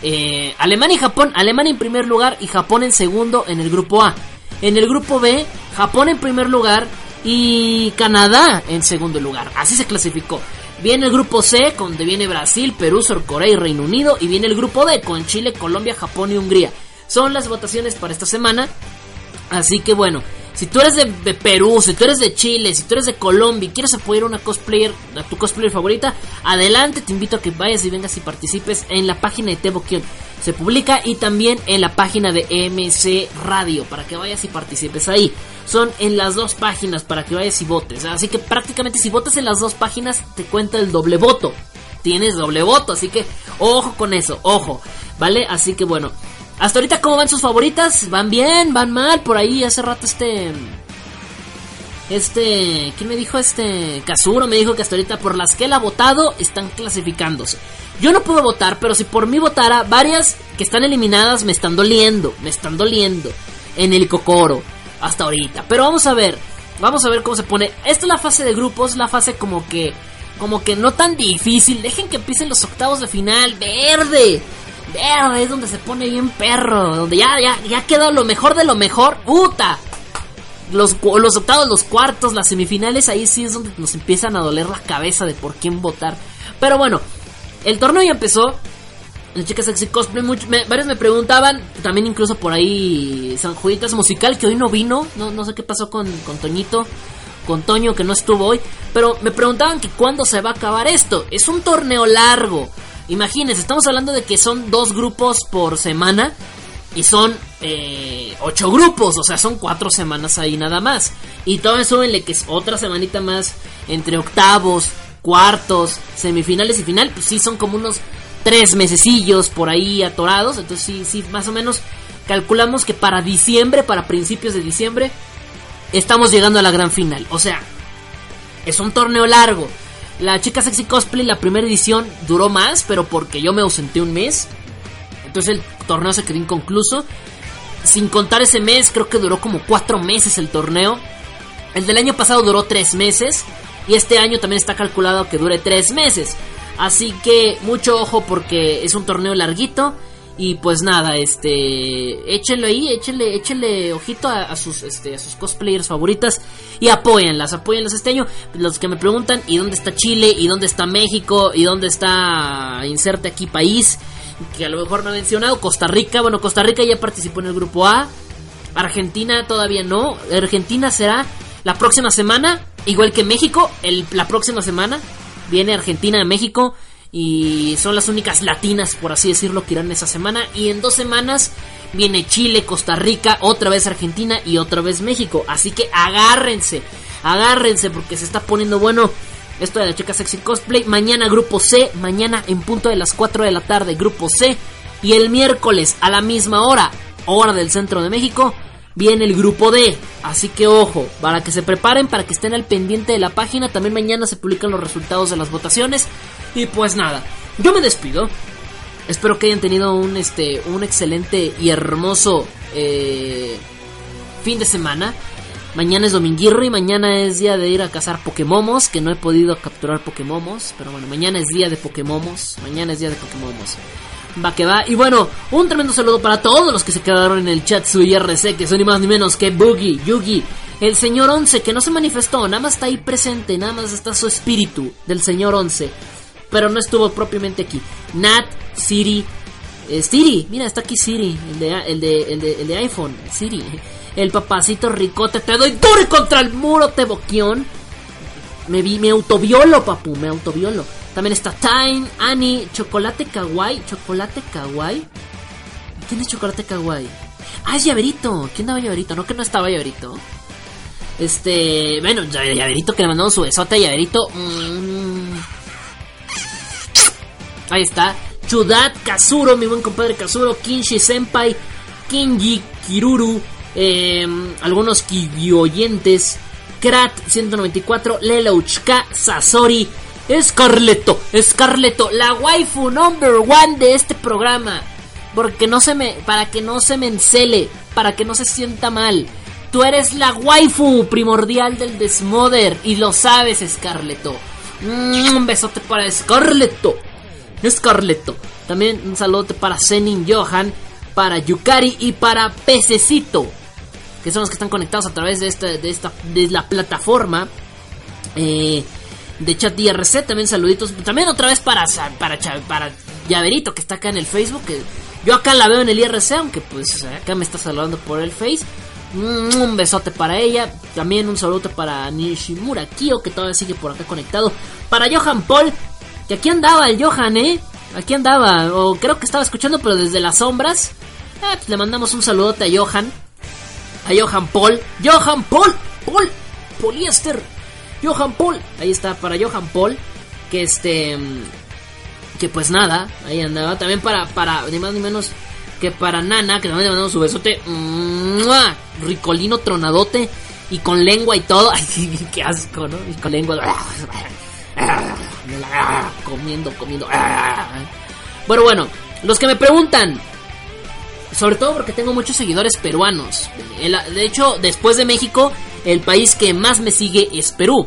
Speaker 2: Eh, Alemania y Japón. Alemania en primer lugar y Japón en segundo en el grupo A. En el grupo B, Japón en primer lugar y Canadá en segundo lugar. Así se clasificó. Viene el grupo C, donde viene Brasil, Perú, Sur Corea y Reino Unido. Y viene el grupo D, con Chile, Colombia, Japón y Hungría. Son las votaciones para esta semana. Así que bueno, si tú eres de, Perú, si tú eres de Chile, si tú eres de Colombia y quieres apoyar a una cosplayer, a tu cosplayer favorita, adelante, te invito a que vayas y vengas y participes en la página de Tebokion. Se publica y también en la página de MC Radio para que vayas y participes ahí son en las dos páginas para que vayas y votes. Así que prácticamente si votas en las dos páginas te cuenta el doble voto. Tienes doble voto, así que ojo con eso, ojo. ¿Vale? Así que bueno. Hasta ahorita, ¿cómo van sus favoritas? ¿Van bien? ¿Van mal? Por ahí hace rato este... Este... ¿Quién me dijo? Este... Kazuro me dijo que hasta ahorita por las que él ha votado están clasificándose. Yo no puedo votar, pero si por mí votara, varias que están eliminadas me están doliendo. Me están doliendo. En el Cocoro hasta ahorita. Pero vamos a ver, vamos a ver cómo se pone. Esta es la fase de grupos, la fase como que, como que no tan difícil. Dejen que empiecen los octavos de final, verde. Es donde se pone bien perro, donde ya, ya, ya queda lo mejor de lo mejor. ¡Puta! Los, los octavos, los cuartos, las semifinales, ahí sí es donde nos empiezan a doler la cabeza de por quién votar. Pero bueno, el torneo ya empezó. La chica sexy cosplay, varios me preguntaban, también incluso por ahí San Juditas Musical, que hoy no vino, no, no sé qué pasó con, con Toñito, con Toño que no estuvo hoy, pero me preguntaban que cuándo se va a acabar esto. Es un torneo largo. Imagínense, estamos hablando de que son dos grupos por semana y son eh, ocho grupos, o sea, son cuatro semanas ahí nada más. Y eso en que es otra semanita más entre octavos, cuartos, semifinales y final, pues sí son como unos tres mesecillos por ahí atorados. Entonces sí, sí, más o menos calculamos que para diciembre, para principios de diciembre, estamos llegando a la gran final. O sea, es un torneo largo. La chica sexy cosplay, la primera edición duró más, pero porque yo me ausenté un mes. Entonces el torneo se quedó inconcluso. Sin contar ese mes, creo que duró como cuatro meses el torneo. El del año pasado duró tres meses. Y este año también está calculado que dure tres meses. Así que mucho ojo porque es un torneo larguito. Y pues nada, este, échenlo ahí, échenle, échenle ojito a, sus, este, a sus cosplayers favoritas y apóyenlas, apóyenlas este año. Los que me preguntan, ¿y dónde está Chile? ¿Y dónde está México? ¿Y dónde está, inserte aquí país? Que a lo mejor no he mencionado, Costa Rica, bueno, Costa Rica ya participó en el grupo A, Argentina todavía no, Argentina será la próxima semana, igual que México, el, la próxima semana viene Argentina a México y son las únicas latinas, por así decirlo, que irán esa semana. Y en dos semanas viene Chile, Costa Rica, otra vez Argentina y otra vez México. Así que agárrense, agárrense porque se está poniendo bueno esto de la chica sexy cosplay. Mañana grupo C, mañana en punto de las 4 de la tarde grupo C. Y el miércoles a la misma hora, hora del centro de México, viene el grupo D. Así que ojo, para que se preparen, para que estén al pendiente de la página. También mañana se publican los resultados de las votaciones. Y pues nada, yo me despido. Espero que hayan tenido un, este, un excelente y hermoso eh, fin de semana. Mañana es dominguirro y mañana es día de ir a cazar Pokémomos, que no he podido capturar Pokémomos, pero bueno, mañana es día de Pokémomos, mañana es día de Pokémomos. Va que va. Y bueno, un tremendo saludo para todos los que se quedaron en el chat su IRC, que son ni más ni menos que Boogie, Yugi, el señor Once, que no se manifestó, nada más está ahí presente, nada más está su espíritu del señor Once, pero no estuvo propiamente aquí. Nat, Siri, eh, Siri, mira, está aquí Siri, el de, el de, el de, el de iPhone, Siri. El papacito ricote, te doy duro contra el muro, te boquión. Me vi, me autoviolo, papu, me autoviolo. También está Time, Annie, Chocolate Kawaii. Chocolate Kawaii. ¿Quién es Chocolate Kawaii? Ah, es Llaverito. ¿Quién daba Llaverito? No, que no estaba Llaverito. Este, bueno, Llaverito que le mandamos su besote a Llaverito. Mm. Ahí está. Chudat Kazuro, mi buen compadre Kazuro. Kinshi Senpai. Kinji Kiruru. Eh, algunos oyentes. Krat 194. Lelouchka Sasori. Scarleto, Scarleto, la waifu number one de este programa. Porque no se me, para que no se me encele, para que no se sienta mal. Tú eres la waifu primordial del Desmother y lo sabes, Scarleto. Mm, un besote para Scarleto. Scarleto. También un saludo para Zenin Johan, para Yukari y para Pececito. Que son los que están conectados a través de esta, de esta, de la plataforma. Eh, de chat IRC. También saluditos. También otra vez para, para, para Llaverito, que está acá en el Facebook. Que yo acá la veo en el IRC, aunque pues acá me está saludando por el Face. Mm, un besote para ella. También un saludo para Nishimura Kyo, que todavía sigue por acá conectado. Para Johan Paul, aquí andaba el Johan, ¿eh? Aquí andaba. O creo que estaba escuchando, pero desde las sombras. Eh, pues le mandamos un saludote a Johan. A Johan Paul. Johan Paul. Paul. Poliéster. Johan Paul. Ahí está, para Johan Paul. Que este. Que pues nada, ahí andaba. También para, para, ni más ni menos que para Nana, que también le mandamos su besote. Ricolino tronadote. Y con lengua y todo. Ay, qué asco, ¿no? Y con lengua. Comiendo, comiendo. Bueno, bueno, los que me preguntan. Sobre todo porque tengo muchos seguidores peruanos. De hecho, después de México, el país que más me sigue es Perú.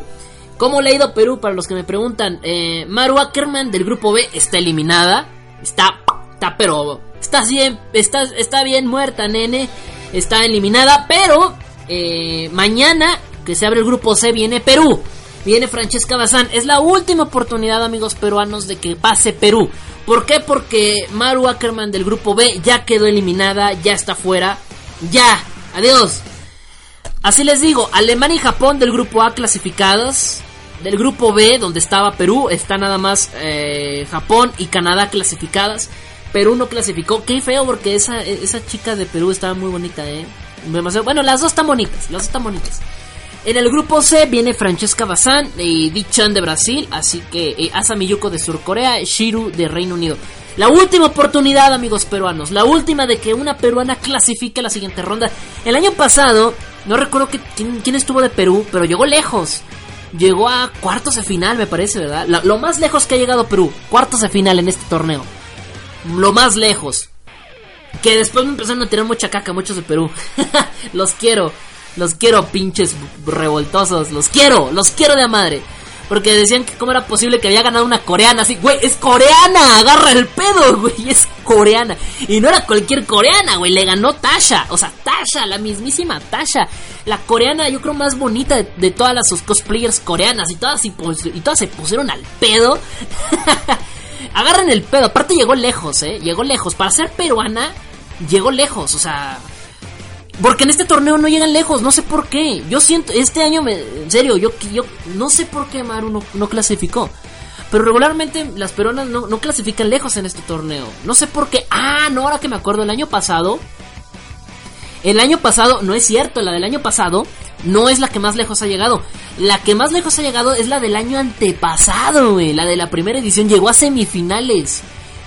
Speaker 2: ¿Cómo le ha ido Perú? Para los que me preguntan, eh, Maru Ackerman del grupo B está eliminada. Está, está, pero está bien, está, está bien muerta, nene. Está eliminada, pero eh, mañana que se abre el grupo C viene Perú. Viene Francesca Bazán. Es la última oportunidad, amigos peruanos, de que pase Perú. ¿Por qué? Porque Maru Ackerman del grupo B ya quedó eliminada, ya está fuera. Ya, adiós. Así les digo, Alemania y Japón del grupo A clasificados. Del grupo B, donde estaba Perú, está nada más eh, Japón y Canadá clasificadas. Perú no clasificó. Qué feo porque esa, esa chica de Perú estaba muy bonita, ¿eh? Bueno, las dos están bonitas, las dos están bonitas. En el grupo C viene Francesca Bazán y Di Chan de Brasil, así que eh, Asami Yuko de Surcorea, Shiru de Reino Unido. La última oportunidad, amigos peruanos, la última de que una peruana clasifique la siguiente ronda. El año pasado, no recuerdo quién, estuvo de Perú, pero llegó lejos. Llegó a cuartos de final, me parece, ¿verdad? lo más lejos que ha llegado Perú, cuartos de final en este torneo. Lo más lejos. Que después me empezaron a tirar mucha caca, muchos de Perú. los quiero. Los quiero, pinches revoltosos. Los quiero, los quiero de madre. Porque decían que cómo era posible que había ganado una coreana así. Güey, es coreana, agarra el pedo, güey. Es coreana. Y no era cualquier coreana, güey. Le ganó Tasha. O sea, Tasha, la mismísima Tasha. La coreana, yo creo, más bonita de, todas las cosplayers coreanas. Y todas, y, y todas se pusieron al pedo. Agarran el pedo. Aparte llegó lejos, eh. Llegó lejos. Para ser peruana, llegó lejos. O sea, porque en este torneo no llegan lejos, no sé por qué. Yo siento, este año, me, en serio, yo, yo no sé por qué Maru no, clasificó. Pero regularmente las peruanas no, no, clasifican lejos en este torneo. No sé por qué. Ah, no, ahora que me acuerdo, el año pasado. El año pasado, no es cierto, la del año pasado no es la que más lejos ha llegado. La que más lejos ha llegado es la del año antepasado. La de la primera edición. Llegó a semifinales.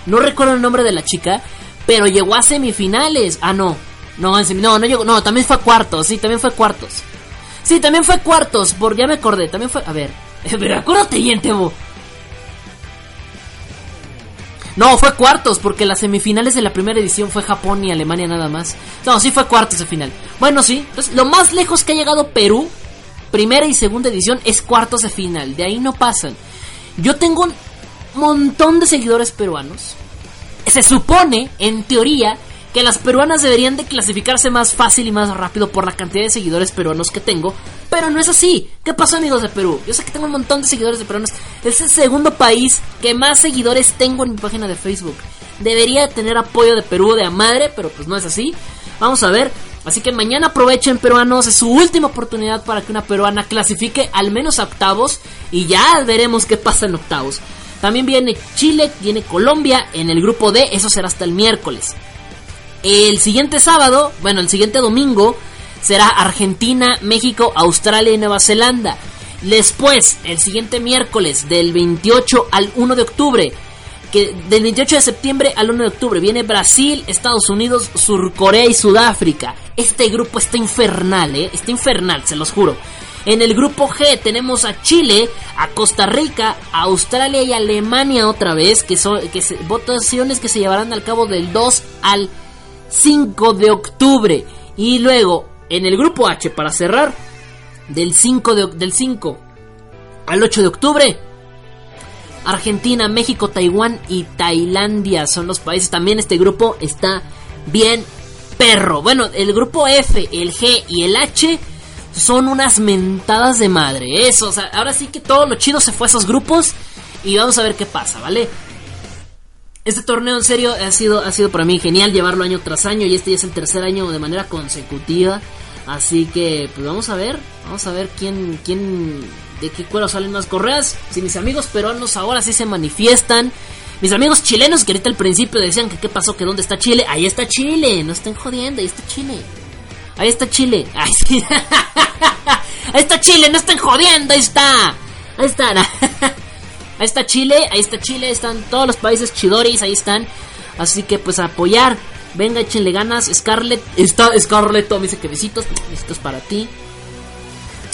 Speaker 2: No recuerdo el nombre de la chica, pero llegó a semifinales. Ah, no. No, no, no llegó. No, también fue cuartos. Sí, también fue cuartos. Sí, también fue cuartos. Por ya me acordé. También fue. A ver. Pero acuérdate bien, Tebo. No, fue cuartos, porque las semifinales de la primera edición fue Japón y Alemania nada más. No, sí fue cuartos de final. Bueno, sí. Entonces, lo más lejos que ha llegado Perú, primera y segunda edición, es cuartos de final. De ahí no pasan. Yo tengo un montón de seguidores peruanos. Se supone, en teoría, que las peruanas deberían de clasificarse más fácil y más rápido por la cantidad de seguidores peruanos que tengo, pero no es así. ¿Qué pasó amigos de Perú? Yo sé que tengo un montón de seguidores de peruanos. Es el segundo país que más seguidores tengo en mi página de Facebook. Debería tener apoyo de Perú de a madre, pero pues no es así. Vamos a ver. Así que mañana aprovechen peruanos, es su última oportunidad para que una peruana clasifique al menos a octavos y ya veremos qué pasa en octavos. También viene Chile, viene Colombia en el grupo D, eso será hasta el miércoles. El siguiente sábado, bueno, el siguiente domingo, será Argentina, México, Australia y Nueva Zelanda. Después, el siguiente miércoles, del 28 al 1 de octubre, que del 28 de septiembre al 1 de octubre viene Brasil, Estados Unidos, Surcorea y Sudáfrica. Este grupo está infernal, ¿eh? Está infernal, se los juro. En el grupo G tenemos a Chile, a Costa Rica, a Australia y Alemania otra vez, que son votaciones que se llevarán al cabo del 2 al 5 de octubre. Y luego, en el grupo H, para cerrar, del 5, de, del 5 al 8 de octubre, Argentina, México, Taiwán y Tailandia son los países. También este grupo está bien perro. Bueno, el grupo F, el G y el H son unas mentadas de madre. Eso, o sea, ahora sí que todo lo chido se fue a esos grupos. Y vamos a ver qué pasa, ¿vale? Este torneo en serio ha sido, ha sido para mí genial llevarlo año tras año y este ya es el tercer año de manera consecutiva. Así que pues vamos a ver, vamos a ver quién, quién, de qué cuero salen más correas. Si mis amigos peruanos ahora sí se manifiestan. Mis amigos chilenos que ahorita al principio decían que qué pasó, que dónde está Chile. Ahí está Chile, no estén jodiendo, ahí está Chile. Ahí está Chile. Ahí, sí. ahí está Chile, no estén jodiendo, ahí está. Ahí está. Ahí está Chile, ahí está Chile, están todos los países chidoris, ahí están. Así que pues apoyar. Venga, échenle ganas. Scarlett, está Scarlett, me dice que besitos, besitos para ti.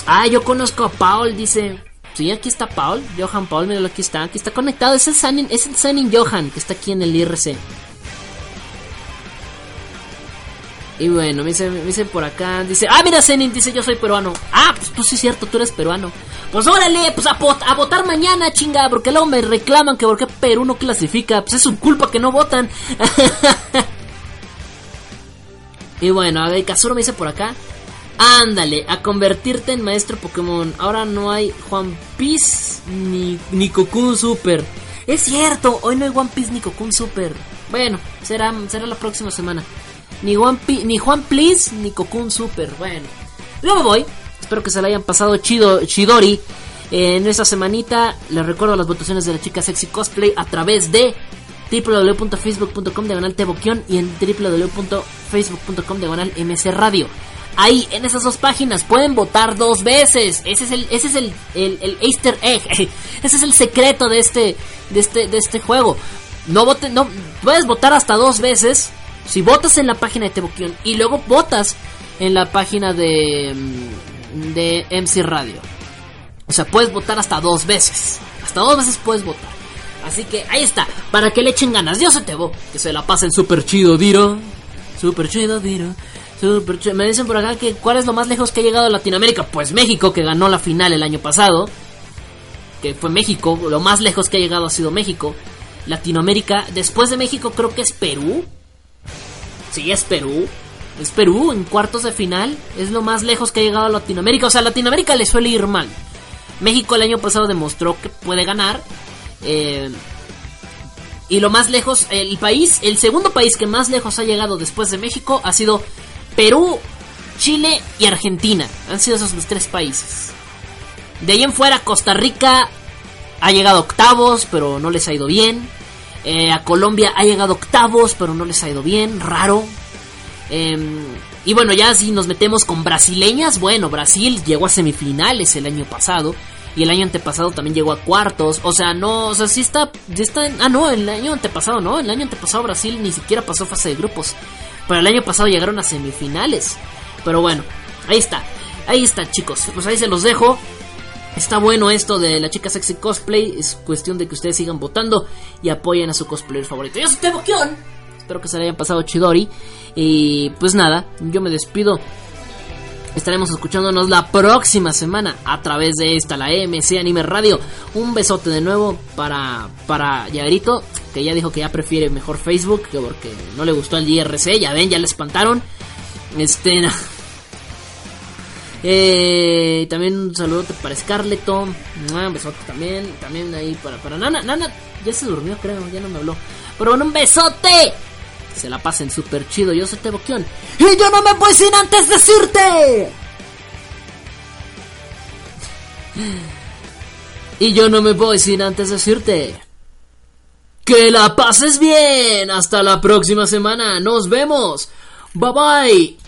Speaker 2: Ah, yo conozco a Paul, dice. Sí, aquí está Paul, Johan Paul, míralo, aquí está, aquí está conectado. Es el Sanin, es el Sanin Johan que está aquí en el IRC. Y bueno, me dice, me dice por acá, dice, ah, mira Zenin, dice yo soy peruano. Ah, pues, pues sí es cierto, tú eres peruano. Pues órale, pues a, a, votar mañana, chinga, porque luego me reclaman que porque Perú no clasifica, pues es su culpa que no votan. y bueno, a ver, Kazuro me dice por acá, ándale, a convertirte en maestro Pokémon. Ahora no hay Juan Piece ni, ni Cocoon Super. Es cierto, hoy no hay One Piece ni Cocoon Super. Bueno, será, será la próxima semana. Ni, One ni Juan Please ni Cocoon Super. Bueno, yo me voy. Espero que se la hayan pasado chido, chidori. En esta semanita les recuerdo las votaciones de la chica sexy cosplay a través de www.facebook.com diagonal y en www.facebook.com diagonal Radio. Ahí, en esas dos páginas, pueden votar dos veces. Ese es el, ese es el, el, Easter egg. Ese es el secreto de este, de este, de este juego. No vote, no, puedes votar hasta dos veces. Si votas en la página de Teboquion y luego votas en la página de, mm, de MC Radio. O sea, puedes votar hasta dos veces. Hasta dos veces puedes votar. Así que ahí está, para que le echen ganas. Dios se te que se la pasen súper chido, Diro. Súper chido, Diro. Me dicen por acá que cuál es lo más lejos que ha llegado a Latinoamérica. Pues México, que ganó la final el año pasado. Que fue México, lo más lejos que ha llegado ha sido México. Latinoamérica, después de México creo que es Perú. Sí, es Perú. Es Perú en cuartos de final. Es lo más lejos que ha llegado a Latinoamérica. O sea, a Latinoamérica le suele ir mal. México el año pasado demostró que puede ganar. Eh, y lo más lejos, el país, el segundo país que más lejos ha llegado después de México ha sido Perú, Chile y Argentina. Han sido esos los tres países. De ahí en fuera, Costa Rica ha llegado a octavos, pero no les ha ido bien. Eh, a Colombia ha llegado octavos, pero no les ha ido bien. Raro. Em, y bueno, ya si nos metemos con brasileñas, bueno, Brasil llegó a semifinales el año pasado. Y el año antepasado también llegó a cuartos. O sea, no, o sea, sí está, sí está. Ah, no, el año antepasado no. El año antepasado Brasil ni siquiera pasó fase de grupos. Pero el año pasado llegaron a semifinales. Pero bueno, ahí está. Ahí está, chicos. Pues ahí se los dejo. Está bueno esto de la chica sexy cosplay. Es cuestión de que ustedes sigan votando y apoyen a su cosplayer favorito. Yo soy Tebokion. Espero que se le hayan pasado chidori. Y pues nada, yo me despido. Estaremos escuchándonos la próxima semana a través de esta, la MC Anime Radio. Un besote de nuevo para, para que ya dijo que ya prefiere mejor Facebook, que porque no le gustó el IRC. Ya ven, ya le espantaron. Este. Eh, también un saludo para Scarleto. Un besote también. También ahí para, para Nana. Nana ya se durmió, creo. Ya no me habló. Pero bueno, un besote se la pasen súper chido. Yo soy Teboquión. Y yo no me voy sin antes decirte. Y yo no me voy sin antes decirte. Que la pases bien. Hasta la próxima semana. Nos vemos. Bye bye.